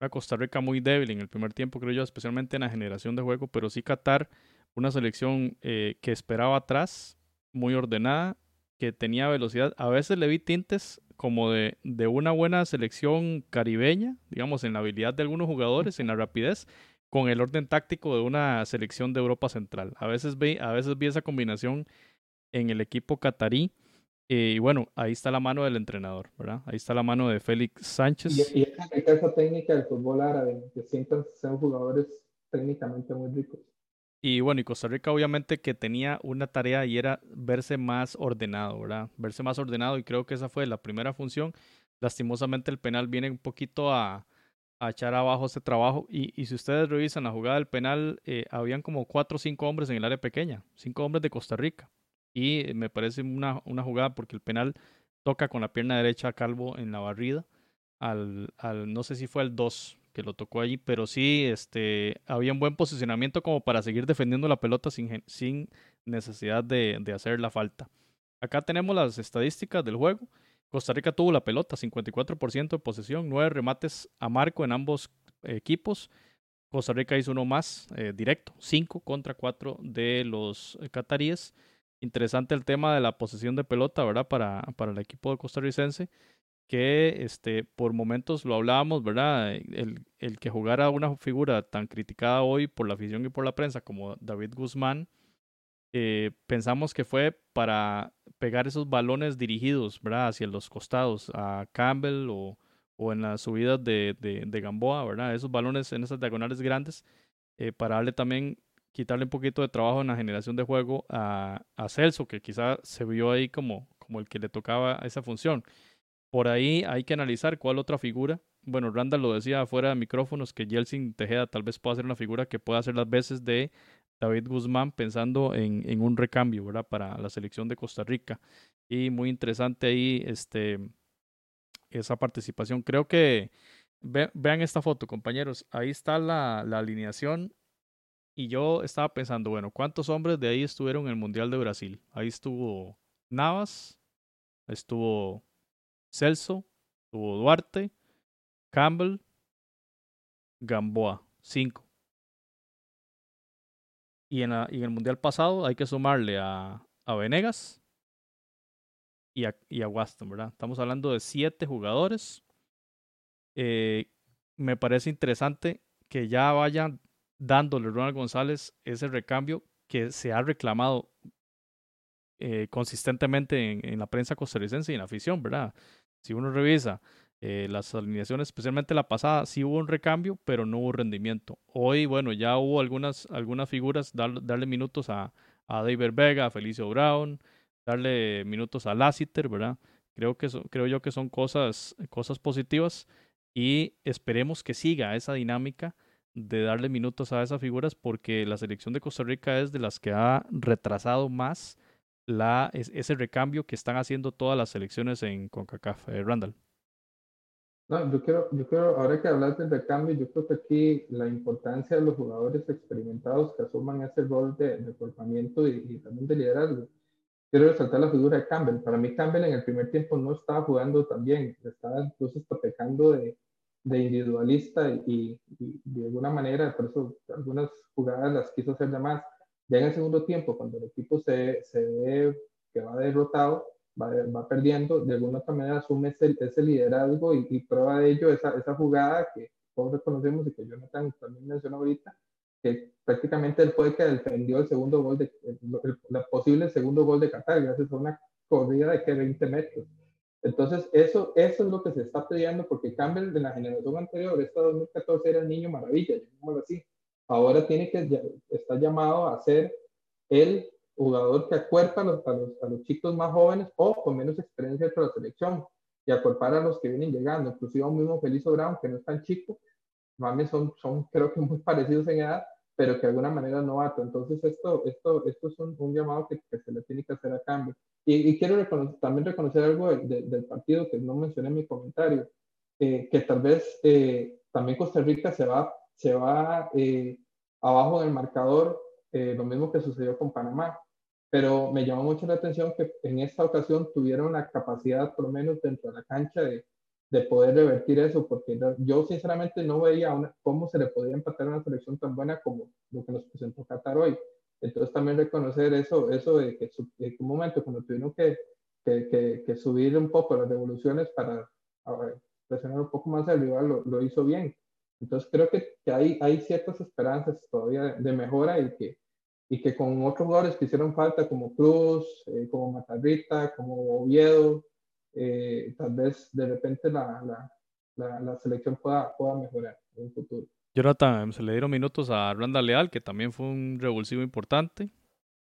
Era Costa Rica muy débil en el primer tiempo, creo yo, especialmente en la generación de juego, pero sí Qatar, una selección eh, que esperaba atrás, muy ordenada, que tenía velocidad. A veces le vi tintes como de, de una buena selección caribeña, digamos, en la habilidad de algunos jugadores, en la rapidez, con el orden táctico de una selección de Europa Central. A veces vi, a veces vi esa combinación en el equipo catarí. Eh, y bueno, ahí está la mano del entrenador, ¿verdad? Ahí está la mano de Félix Sánchez. Y, y esa técnica del fútbol árabe, que siempre son jugadores técnicamente muy ricos. Y bueno, y Costa Rica obviamente que tenía una tarea y era verse más ordenado, ¿verdad? Verse más ordenado y creo que esa fue la primera función. Lastimosamente el penal viene un poquito a, a echar abajo ese trabajo. Y, y, si ustedes revisan la jugada del penal, eh, habían como cuatro o cinco hombres en el área pequeña, cinco hombres de Costa Rica y me parece una, una jugada porque el penal toca con la pierna derecha a Calvo en la barrida. Al, al, no sé si fue el 2 que lo tocó allí, pero sí este, había un buen posicionamiento como para seguir defendiendo la pelota sin, sin necesidad de, de hacer la falta. Acá tenemos las estadísticas del juego. Costa Rica tuvo la pelota, 54% de posesión, 9 remates a marco en ambos equipos. Costa Rica hizo uno más eh, directo, 5 contra 4 de los cataríes. interesante el tema de la posesión de pelota, ¿verdad? Para, para el equipo costarricense, que este, por momentos lo hablábamos, ¿verdad? El, el que jugara una figura tan criticada hoy por la afición y por la prensa como David Guzmán, eh, pensamos que fue para pegar esos balones dirigidos, ¿verdad? Hacia los costados, a Campbell o, en las subidas de, de, de, Gamboa, ¿verdad? Esos balones en esas diagonales grandes, eh, para darle también, quitarle un poquito de trabajo en la generación de juego a, Celso, que quizá se vio ahí como el que le tocaba esa función. Por ahí hay que analizar cuál otra figura. Bueno, Randall lo decía afuera de micrófonos que Jelsin Tejeda tal vez pueda ser una figura que pueda hacer las veces de David Guzmán pensando en, en, un recambio, ¿verdad? Para la selección de Costa Rica. Y muy interesante ahí este, esa participación. Creo que vean esta foto, compañeros. Ahí está la, la, alineación. Y yo estaba pensando, bueno, ¿cuántos hombres de ahí estuvieron en el Mundial de Brasil? Ahí estuvo Navas, estuvo Celso, estuvo Duarte, Campbell, Gamboa, cinco. Y en, la, y en el Mundial pasado hay que sumarle a, a Venegas y a, y a Waston, ¿verdad? Estamos hablando de siete jugadores. Eh, me parece interesante que ya vayan dándole Ronald González ese recambio que se ha reclamado eh, consistentemente en, en, la prensa costarricense y en la afición, ¿verdad? Si uno revisa eh, las alineaciones, especialmente la pasada, sí hubo un recambio, pero no hubo rendimiento. Hoy, bueno, ya hubo algunas, algunas figuras, dar, darle minutos a, a David Vega, a Felicio Brown, darle minutos a Lassiter, ¿verdad? Creo, que creo yo que son cosas, cosas positivas y esperemos que siga esa dinámica de darle minutos a esas figuras porque la selección de Costa Rica es de las que ha retrasado más la, ese recambio que están haciendo todas las selecciones en CONCACAF. Eh, Randall. No, yo quiero, yo quiero, ahora que hablas del recambio, yo creo que aquí la importancia de los jugadores experimentados que asuman ese rol de, de y, y, también de liderazgo. Quiero resaltar la figura de Campbell. Para mí Campbell en el primer tiempo no estaba jugando tan bien, estaba incluso pecando de, de individualista y, y, de alguna manera, por eso algunas jugadas las quiso hacer de más. Ya en el segundo tiempo, cuando el equipo se, se ve que va derrotado, va, va, perdiendo, de alguna otra manera asume ese, ese liderazgo y, y, prueba de ello esa, esa jugada que todos reconocemos y que Jonathan también mencionó ahorita, que prácticamente él fue el que defendió el segundo gol, de, el, el, posible segundo gol de Qatar, gracias a una corrida de que 20 metros. Entonces, eso, eso es lo que se está pidiendo, porque Campbell de la generación anterior, esta 2014 era el niño maravilla, llamémoslo así. Ahora tiene que, está llamado a ser el jugador que acuerpa a los, a los, a los chicos más jóvenes o con menos experiencia dentro de la selección y acuerpar a los que vienen llegando, inclusive a un mismo Felicio Brown, que no es tan chico, mames son, son creo que muy parecidos en edad, pero que de alguna manera novato. Entonces esto, esto, esto es un, llamado que, se le tiene que hacer a cambio. Y, quiero también reconocer algo de, de, del partido que no mencioné en mi comentario, eh, que tal vez eh, también Costa Rica se va, se va eh, abajo del marcador, eh, lo mismo que sucedió con Panamá pero me llamó mucho la atención que en esta ocasión tuvieron la capacidad, por lo menos dentro de la cancha, de, de poder revertir eso, porque yo sinceramente no veía cómo se le podía empatar una selección tan buena como lo que nos presentó Qatar hoy. Entonces también reconocer eso, eso de que en un momento cuando tuvieron que, que, que, que, subir un poco las devoluciones para ver, presionar un poco más al rival, lo, lo hizo bien. Entonces creo que, que, hay, hay ciertas esperanzas todavía de, de mejora y que, y que con otros jugadores que hicieron falta, como Cruz, eh, como Matarrita, como Oviedo, eh, tal vez de repente la, la, la, la, selección pueda, pueda mejorar en un futuro. Jonathan, se le dieron minutos a Randa Leal, que también fue un revulsivo importante.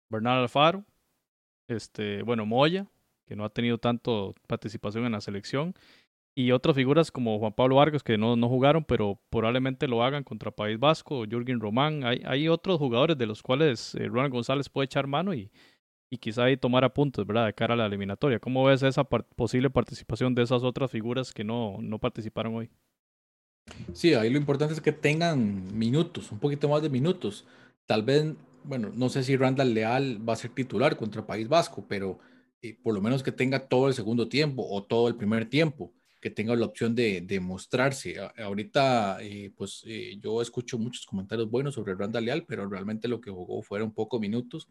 Bernal Alfaro, este, bueno, Moya, que no ha tenido tanto participación en la selección y otras figuras como Juan Pablo Vargas que no, no jugaron, pero probablemente lo hagan contra País Vasco, Jürgen Román. Hay, hay otros jugadores de los cuales eh, Ronald González puede echar mano y, y quizá ahí tomar apuntes, ¿verdad? De cara a la eliminatoria. ¿Cómo ves esa posible participación de esas otras figuras que no, no participaron hoy? Sí, ahí lo importante es que tengan minutos, un poquito más de minutos. Tal vez, bueno, no sé si Randall Leal va a ser titular contra País Vasco, pero eh, por lo menos que tenga todo el segundo tiempo o todo el primer tiempo que tenga la opción de, de mostrarse. ahorita, eh, pues eh, yo escucho muchos comentarios buenos sobre Randa Leal, pero realmente lo que jugó fueron pocos minutos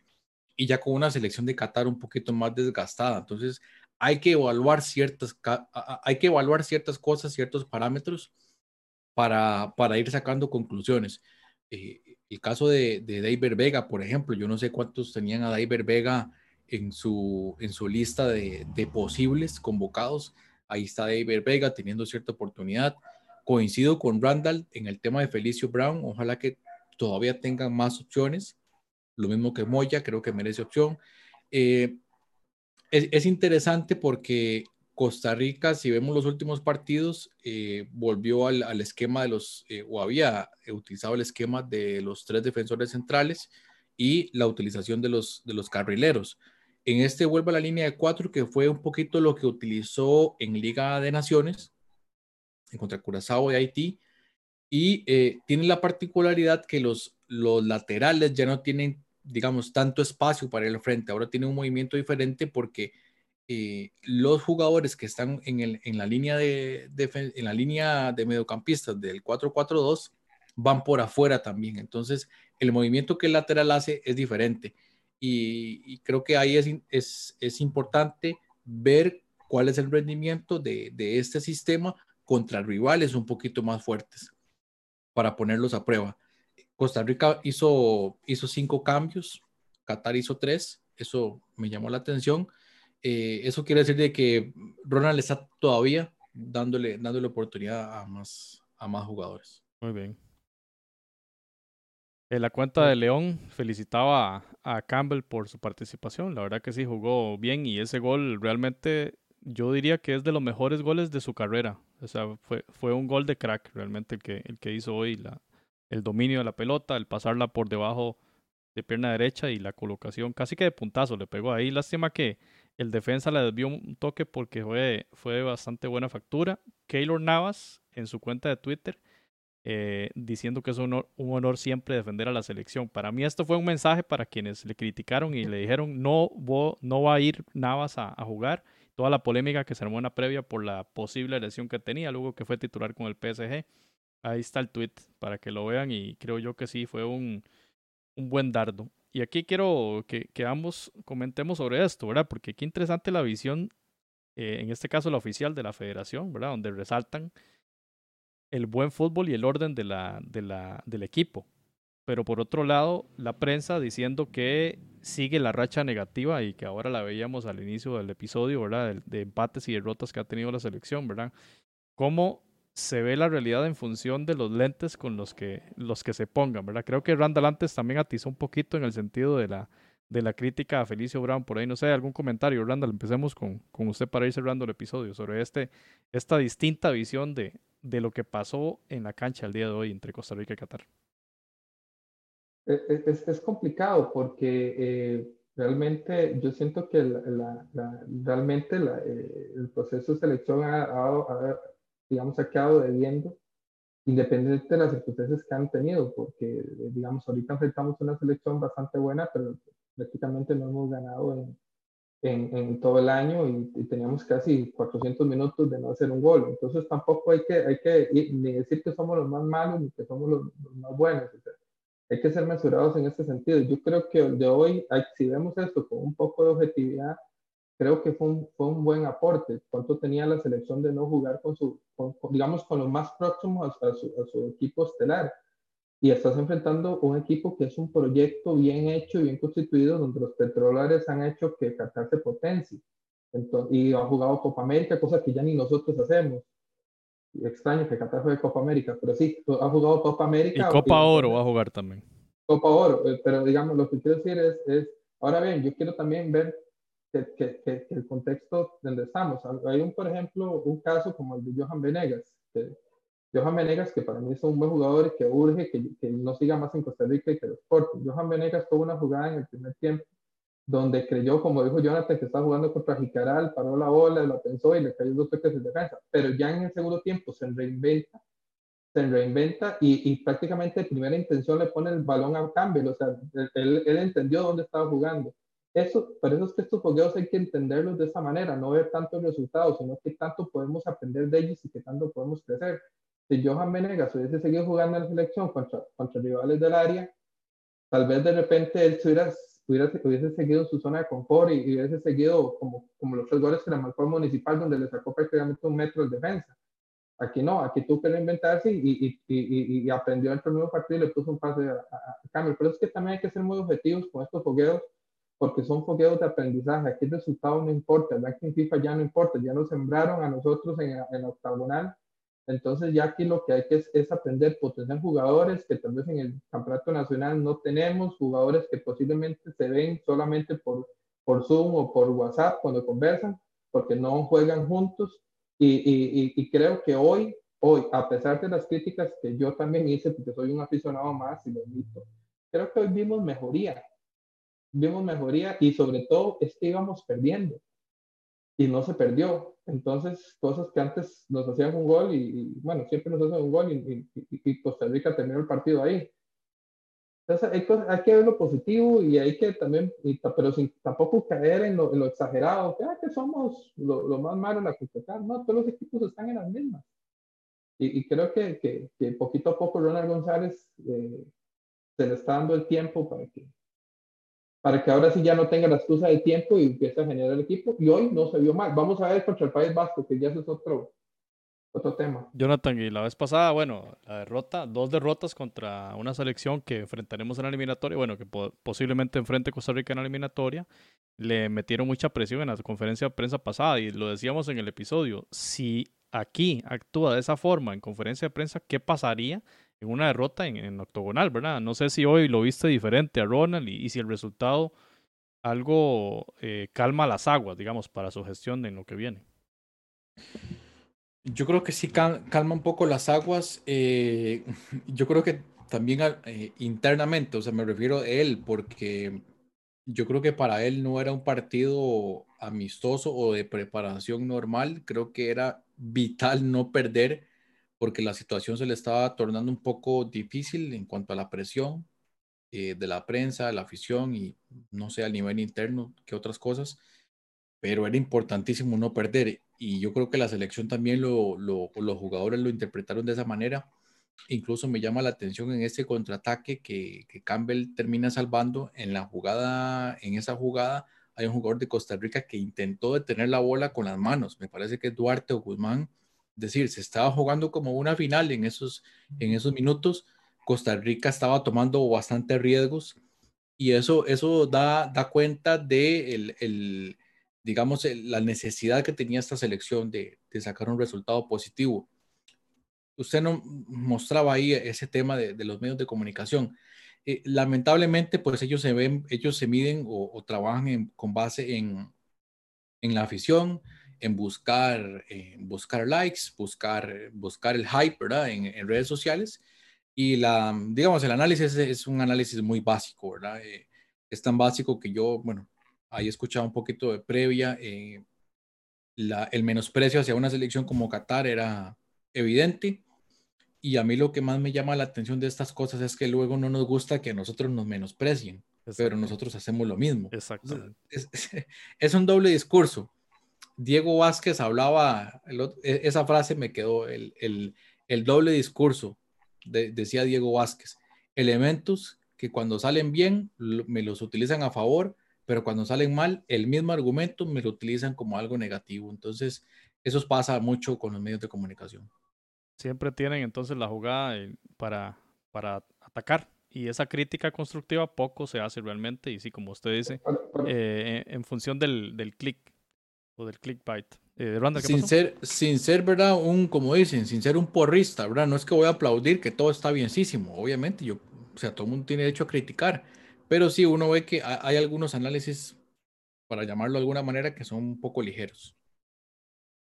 y ya con una selección de Qatar un poquito más desgastada. Entonces, hay que evaluar ciertas, hay que evaluar ciertas cosas, ciertos parámetros para, ir sacando conclusiones. Eh, el caso de, de David Vega, por ejemplo, yo no sé cuántos tenían a David Vega en su, en su lista de posibles convocados. Ahí está David Vega teniendo cierta oportunidad. Coincido con Randall en el tema de Felicio Brown. Ojalá que todavía tengan más opciones. Lo mismo que Moya, creo que merece opción. Eh, es, interesante porque Costa Rica, si vemos los últimos partidos, eh, volvió al, esquema de los, eh, o había utilizado el esquema de los tres defensores centrales y la utilización de los, de los carrileros. En este vuelve a la línea de cuatro, que fue un poquito lo que utilizó en Liga de Naciones, en contra Curazao y Haití, y eh, tiene la particularidad que los, los laterales ya no tienen digamos, tanto espacio para el frente. Ahora tiene un movimiento diferente porque eh, los jugadores que están en, el, en, la línea de, en la línea de mediocampistas del 4-4-2 van por afuera también. Entonces, el movimiento que el lateral hace es diferente. Y, creo que ahí es, es, es, importante ver cuál es el rendimiento de, de este sistema contra rivales un poquito más fuertes para ponerlos a prueba. Costa Rica hizo, hizo cinco cambios, Qatar hizo tres, eso me llamó la atención. Eh, eso quiere decir de que Ronald está todavía dándole, dándole oportunidad a más, a más jugadores. Muy bien. En la cuenta de León felicitaba a, Campbell por su participación. La verdad que sí jugó bien y ese gol realmente yo diría que es de los mejores goles de su carrera. O sea, fue, fue un gol de crack realmente el que, el que hizo hoy. La, el dominio de la pelota, el pasarla por debajo de pierna derecha y la colocación casi que de puntazo le pegó ahí. Lástima que el defensa le desvió un toque porque fue, fue de bastante buena factura. Keylor Navas en su cuenta de Twitter eh, diciendo que es un honor, siempre defender a la selección. Para mí esto fue un mensaje para quienes le criticaron y le dijeron no, no va a ir Navas a, jugar. Toda la polémica que se armó en la previa por la posible lesión que tenía, luego que fue titular con el PSG. Ahí está el tweet para que lo vean y creo yo que sí fue un, un buen dardo. Y aquí quiero que, que, ambos comentemos sobre esto, ¿verdad? Porque qué interesante la visión, eh, en este caso la oficial de la federación, ¿verdad? Donde resaltan el buen fútbol y el orden de la, de la, del equipo. Pero por otro lado, la prensa diciendo que sigue la racha negativa y que ahora la veíamos al inicio del episodio, ¿verdad? De, empates y derrotas que ha tenido la selección, ¿verdad? Cómo se ve la realidad en función de los lentes con los que, los que se pongan, ¿verdad? Creo que Randall antes también atizó un poquito en el sentido de la, de la crítica a Felicio Brown. Por ahí, no sé, algún comentario, Randall. Empecemos con, con usted para ir cerrando el episodio sobre este, esta distinta visión de, de lo que pasó en la cancha el día de hoy entre Costa Rica y Qatar. E, e, es, es complicado porque eh, realmente yo siento que la, realmente eh, el proceso de selección ha, ha, digamos, ha quedado debiendo, independientemente de las circunstancias que han tenido, porque, digamos, ahorita enfrentamos una selección bastante buena, pero prácticamente no hemos ganado en, en, en todo el año y, teníamos casi 400 minutos de no hacer un gol. Entonces tampoco hay que, hay que ni decir que somos los más malos ni que somos los, más buenos. hay que ser mesurados en este sentido. Yo creo que de hoy, si vemos esto con un poco de objetividad, creo que fue un, fue un buen aporte. ¿Cuánto tenía la selección de no jugar con su, digamos, con los más próximos a, su, a, su, equipo estelar? Y estás enfrentando un equipo que es un proyecto bien hecho y bien constituido, donde los petrolares han hecho que Qatar se potencie. Entonces, y ha jugado Copa América, cosa que ya ni nosotros hacemos. extraño que Qatar juegue Copa América, pero sí, ha jugado Copa América. Y Copa Oro va a jugar también. Copa Oro, eh, pero digamos, lo que quiero decir es, es ahora bien, yo quiero también ver que, que, el contexto donde estamos. Hay un, por ejemplo, un caso como el de Johan Venegas, que, Johan Venegas, que para mí es un buen jugador y que urge que, que, no siga más en Costa Rica y que lo exporte. Johan Venegas tuvo una jugada en el primer tiempo donde creyó, como dijo Jonathan, que estaba jugando contra Jicaral, paró la bola, la pensó y le cayó dos toques de defensa. Pero ya en el segundo tiempo se reinventa, se reinventa y, y prácticamente de primera intención le pone el balón a cambio. O sea, él, él entendió dónde estaba jugando eso, por eso es que estos fogueos hay que entenderlos de esa manera, no ver tanto el resultado, sino que tanto podemos aprender de ellos y que tanto podemos crecer. Si Johan Menegas hubiese seguido jugando en la selección contra, contra rivales del área, tal vez de repente él se hubiera hubiese, hubiese seguido en su zona de confort y, hubiese seguido como, como los tres goles que le marcó municipal, donde le sacó prácticamente un metro de defensa. Aquí no, aquí tuvo que reinventarse y, y, y, y aprendió el primer partido y le puso un pase a, cambio. Pero es que también hay que ser muy objetivos con estos fogueos, porque son fogueos de aprendizaje. Aquí el resultado no importa, el en FIFA ya no importa, ya nos sembraron a nosotros en, en la octagonal. Entonces ya aquí lo que hay que es, es aprender, potenciar jugadores que tal vez en el campeonato nacional no tenemos, jugadores que posiblemente se ven solamente por, por Zoom o por WhatsApp cuando conversan, porque no juegan juntos y, y, creo que hoy, hoy, a pesar de las críticas que yo también hice, porque soy un aficionado más y lo admito, creo que hoy vimos mejoría. Vimos mejoría y sobre todo es que íbamos perdiendo y no se perdió. Entonces, cosas que antes nos hacían un gol y, bueno, siempre nos hacen un gol y, y, Costa Rica terminó el partido ahí. Entonces, hay, que ver lo positivo y hay que también, pero sin tampoco caer en lo, exagerado, que, ah, que somos lo, más malo en la cultura. No, todos los equipos están en las mismas. Y, creo que, que, poquito a poco Ronald González eh, se le está dando el tiempo para que, para que ahora sí ya no tenga la excusa de tiempo y empiece a generar el equipo. Y hoy no se vio mal. Vamos a ver contra el País Vasco, que ya eso es otro, otro tema. Jonathan, y la vez pasada, bueno, la derrota, dos derrotas contra una selección que enfrentaremos en la eliminatoria, bueno, que posiblemente enfrente Costa Rica en la eliminatoria, le metieron mucha presión en la conferencia de prensa pasada y lo decíamos en el episodio, si aquí actúa de esa forma en conferencia de prensa, ¿qué pasaría en una derrota en, octogonal, verdad? No sé si hoy lo viste diferente a Ronald y, si el resultado algo eh, calma las aguas, digamos, para su gestión en lo que viene. Yo creo que sí calma un poco las aguas. Eh, yo creo que también eh, internamente, o sea, me refiero a él, porque yo creo que para él no era un partido amistoso o de preparación normal. Creo que era vital no perder porque la situación se le estaba tornando un poco difícil en cuanto a la presión eh, de la prensa, de la afición y no sé a nivel interno qué otras cosas pero era importantísimo no perder. Y yo creo que la selección también lo, lo, los jugadores lo interpretaron de esa manera. Incluso me llama la atención en ese contraataque que, que Campbell termina salvando en la jugada, en esa jugada hay un jugador de Costa Rica que intentó detener la bola con las manos. Me parece que es Duarte o Guzmán. Decir, se estaba jugando como una final en esos, en esos minutos. Costa Rica estaba tomando bastante riesgos y eso, eso da, da cuenta de el, el, digamos, la necesidad que tenía esta selección de, sacar un resultado positivo. Usted no mostraba ahí ese tema de, los medios de comunicación. Eh, lamentablemente, pues ellos se ven, ellos se miden o, trabajan con base en, en, la afición, en buscar, buscar likes, buscar, buscar el hype, ¿verdad? En, redes sociales. Y la, digamos, el análisis es, un análisis muy básico, ¿verdad? Eh, es tan básico que yo, bueno, ahí escuchaba un poquito de previa, eh, el menosprecio hacia una selección como Qatar era evidente. Y a mí lo que más me llama la atención de estas cosas es que luego no nos gusta que nosotros nos menosprecien, pero nosotros hacemos lo mismo. Exacto. Es, un doble discurso. Diego Vázquez hablaba, e, esa frase me quedó, el, el, doble discurso, decía Diego Vázquez, elementos que cuando salen bien me los utilizan a favor pero cuando salen mal, el mismo argumento me lo utilizan como algo negativo. Entonces, eso pasa mucho con los medios de comunicación. Siempre tienen entonces la jugada eh, para, para atacar y esa crítica constructiva poco se hace realmente y sí, como usted dice, eh, en función del, del click o del clickbait. Eh, sin, ser, sin ser, ¿verdad? Un, como dicen, sin ser un porrista, ¿verdad? No es que voy a aplaudir que todo está bienísimo, obviamente, yo, o sea, todo el mundo tiene derecho a criticar, pero sí, uno ve que hay algunos análisis, para llamarlo de alguna manera, que son un poco ligeros.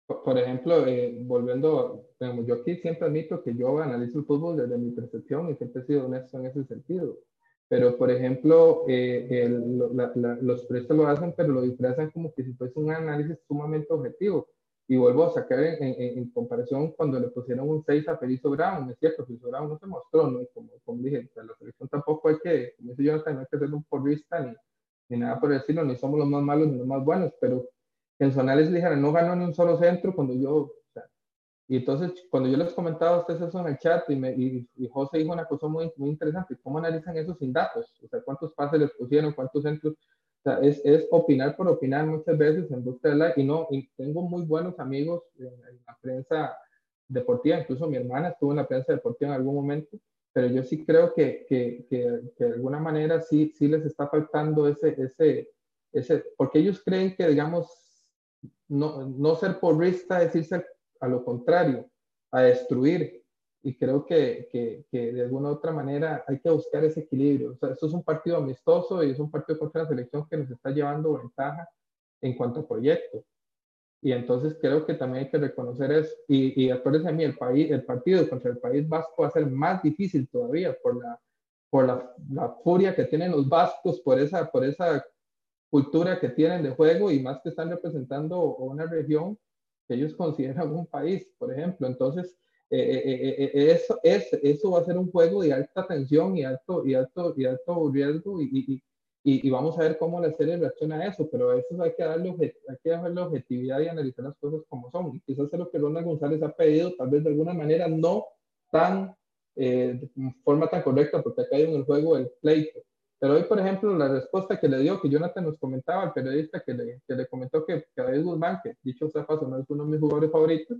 Por ejemplo, eh, volviendo, yo aquí siempre admito que yo analizo el fútbol desde mi percepción y siempre he sido honesto en ese sentido. Pero, por ejemplo, eh, los prestos lo hacen, pero lo disfrazan como que si fuese un análisis sumamente objetivo. Y vuelvo a sacar en, en, comparación cuando le pusieron un 6 a Felicio Brown, es cierto, Felicio Brown no se mostró, ¿no? Y como, como dije, la selección tampoco hay que, como dice Jonathan, no hay que ser un porrista ni, ni nada por decirlo, ni somos los más malos ni los más buenos, pero en su análisis dijeron, no ganó ni un solo centro cuando yo, Y entonces, cuando yo les comentaba a ustedes eso en el chat, y, me, y, José dijo una cosa muy, muy interesante, ¿cómo analizan eso sin datos? O sea, ¿cuántos pases les pusieron? ¿Cuántos centros? O sea, es, es opinar por opinar muchas veces en busca de la... Y no, y tengo muy buenos amigos en, la prensa deportiva, incluso mi hermana estuvo en la prensa deportiva en algún momento, pero yo sí creo que, que, que, que de alguna manera sí, sí les está faltando ese, ese, ese, porque ellos creen que, digamos, no, no ser porrista es irse a lo contrario, a destruir. Y creo que, que, que, de alguna u otra manera hay que buscar ese equilibrio. O sea, esto es un partido amistoso y es un partido contra la selección que nos está llevando ventaja en cuanto a proyecto. Y entonces creo que también hay que reconocer eso. Y, y acuérdense a mí, el, país, el partido contra el País Vasco va a ser más difícil todavía por la, por la, la furia que tienen los vascos, por esa, por esa cultura que tienen de juego y más que están representando una región que ellos consideran un país, por ejemplo. Entonces, eh, eh, eh, eso, es, eso va a ser un juego de alta tensión y alto, y alto, y alto riesgo y, y, y, vamos a ver cómo la serie reacciona a eso, pero a eso hay que darle, hay que darle objetividad y analizar las cosas como son. Y quizás es lo que Ronald González ha pedido, tal vez de alguna manera no tan, de forma tan correcta, porque acá hay en el juego el pleito pero hoy, por ejemplo, la respuesta que le dio, que Jonathan nos comentaba, el periodista que le, que le comentó que, que David Guzmán, que dicho sea paso, no es uno de mis jugadores favoritos,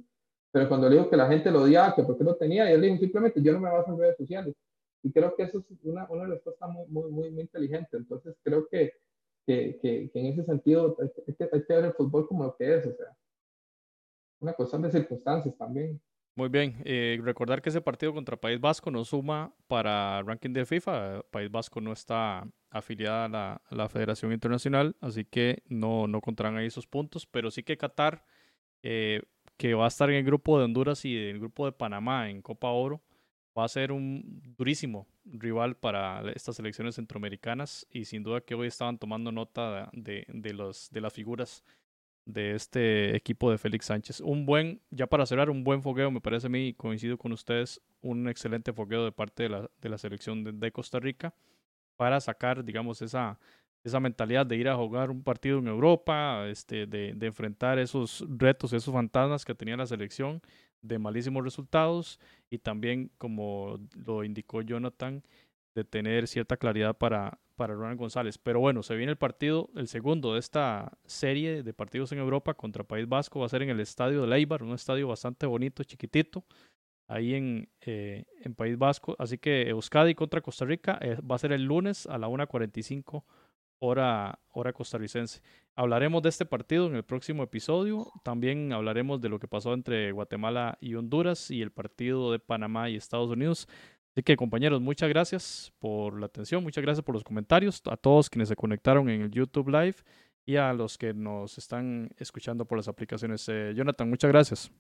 pero cuando le dijo que la gente lo odiaba, que por qué lo tenía, y él dijo simplemente, yo no me baso en redes sociales. Y creo que eso es una, una respuesta muy, muy, muy, muy inteligente. Entonces, creo que, que, que, en ese sentido hay que, hay que ver el fútbol como lo que es, o sea, una cuestión de circunstancias también. Muy bien, eh, recordar que ese partido contra País Vasco no suma para ranking de FIFA. País Vasco no está afiliada a la, Federación Internacional, así que no, no contarán ahí esos puntos, pero sí que Qatar, eh, que va a estar en el grupo de Honduras y en el grupo de Panamá en Copa Oro, va a ser un durísimo rival para estas selecciones centroamericanas y sin duda que hoy estaban tomando nota de, de, los, de las figuras de este equipo de Félix Sánchez. Un buen, ya para cerrar, un buen fogueo, me parece a mí, coincido con ustedes, un excelente fogueo de parte de la, de la selección de, Costa Rica para sacar, digamos, esa, esa mentalidad de ir a jugar un partido en Europa, este, de, de enfrentar esos retos, esos fantasmas que tenía la selección de malísimos resultados y también, como lo indicó Jonathan, de tener cierta claridad para, para Ronald González. Pero bueno, se viene el partido, el segundo de esta serie de partidos en Europa contra País Vasco. Va a ser en el estadio de Leibar, un estadio bastante bonito, chiquitito, ahí en, eh, en País Vasco. Así que Euskadi contra Costa Rica eh, va a ser el lunes a la 1.45 hora, hora costarricense. Hablaremos de este partido en el próximo episodio. También hablaremos de lo que pasó entre Guatemala y Honduras y el partido de Panamá y Estados Unidos. Así que compañeros, muchas gracias por la atención, muchas gracias por los comentarios, a todos quienes se conectaron en el YouTube Live y a los que nos están escuchando por las aplicaciones. Eh, Jonathan, muchas gracias.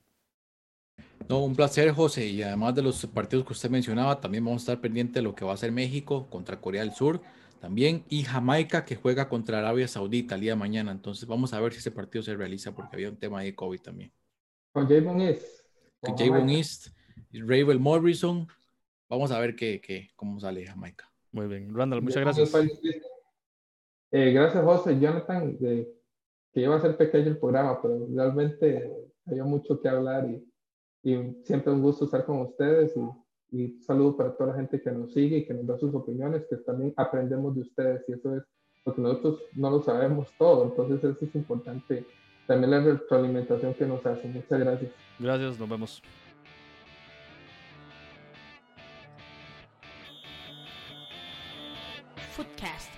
No, un placer, José. Y además de los partidos que usted mencionaba, también vamos a estar pendientes de lo que va a hacer México contra Corea del Sur también y Jamaica que juega contra Arabia Saudita el día de mañana. Entonces vamos a ver si ese partido se realiza porque había un tema de COVID también. Con Javon East. Con Javon East, Ravel Morrison Vamos a ver qué, qué, cómo sale Jamaica. Muy bien. Randall, muchas gracias. Eh, gracias, José. Jonathan, que iba a ser pequeño el programa, pero realmente había mucho que hablar y, y siempre un gusto estar con ustedes y, y, saludo para toda la gente que nos sigue y que nos da sus opiniones, que también aprendemos de ustedes y eso es porque nosotros no lo sabemos todo, entonces eso es importante. También la retroalimentación que nos hacen. Muchas gracias. Gracias, nos vemos.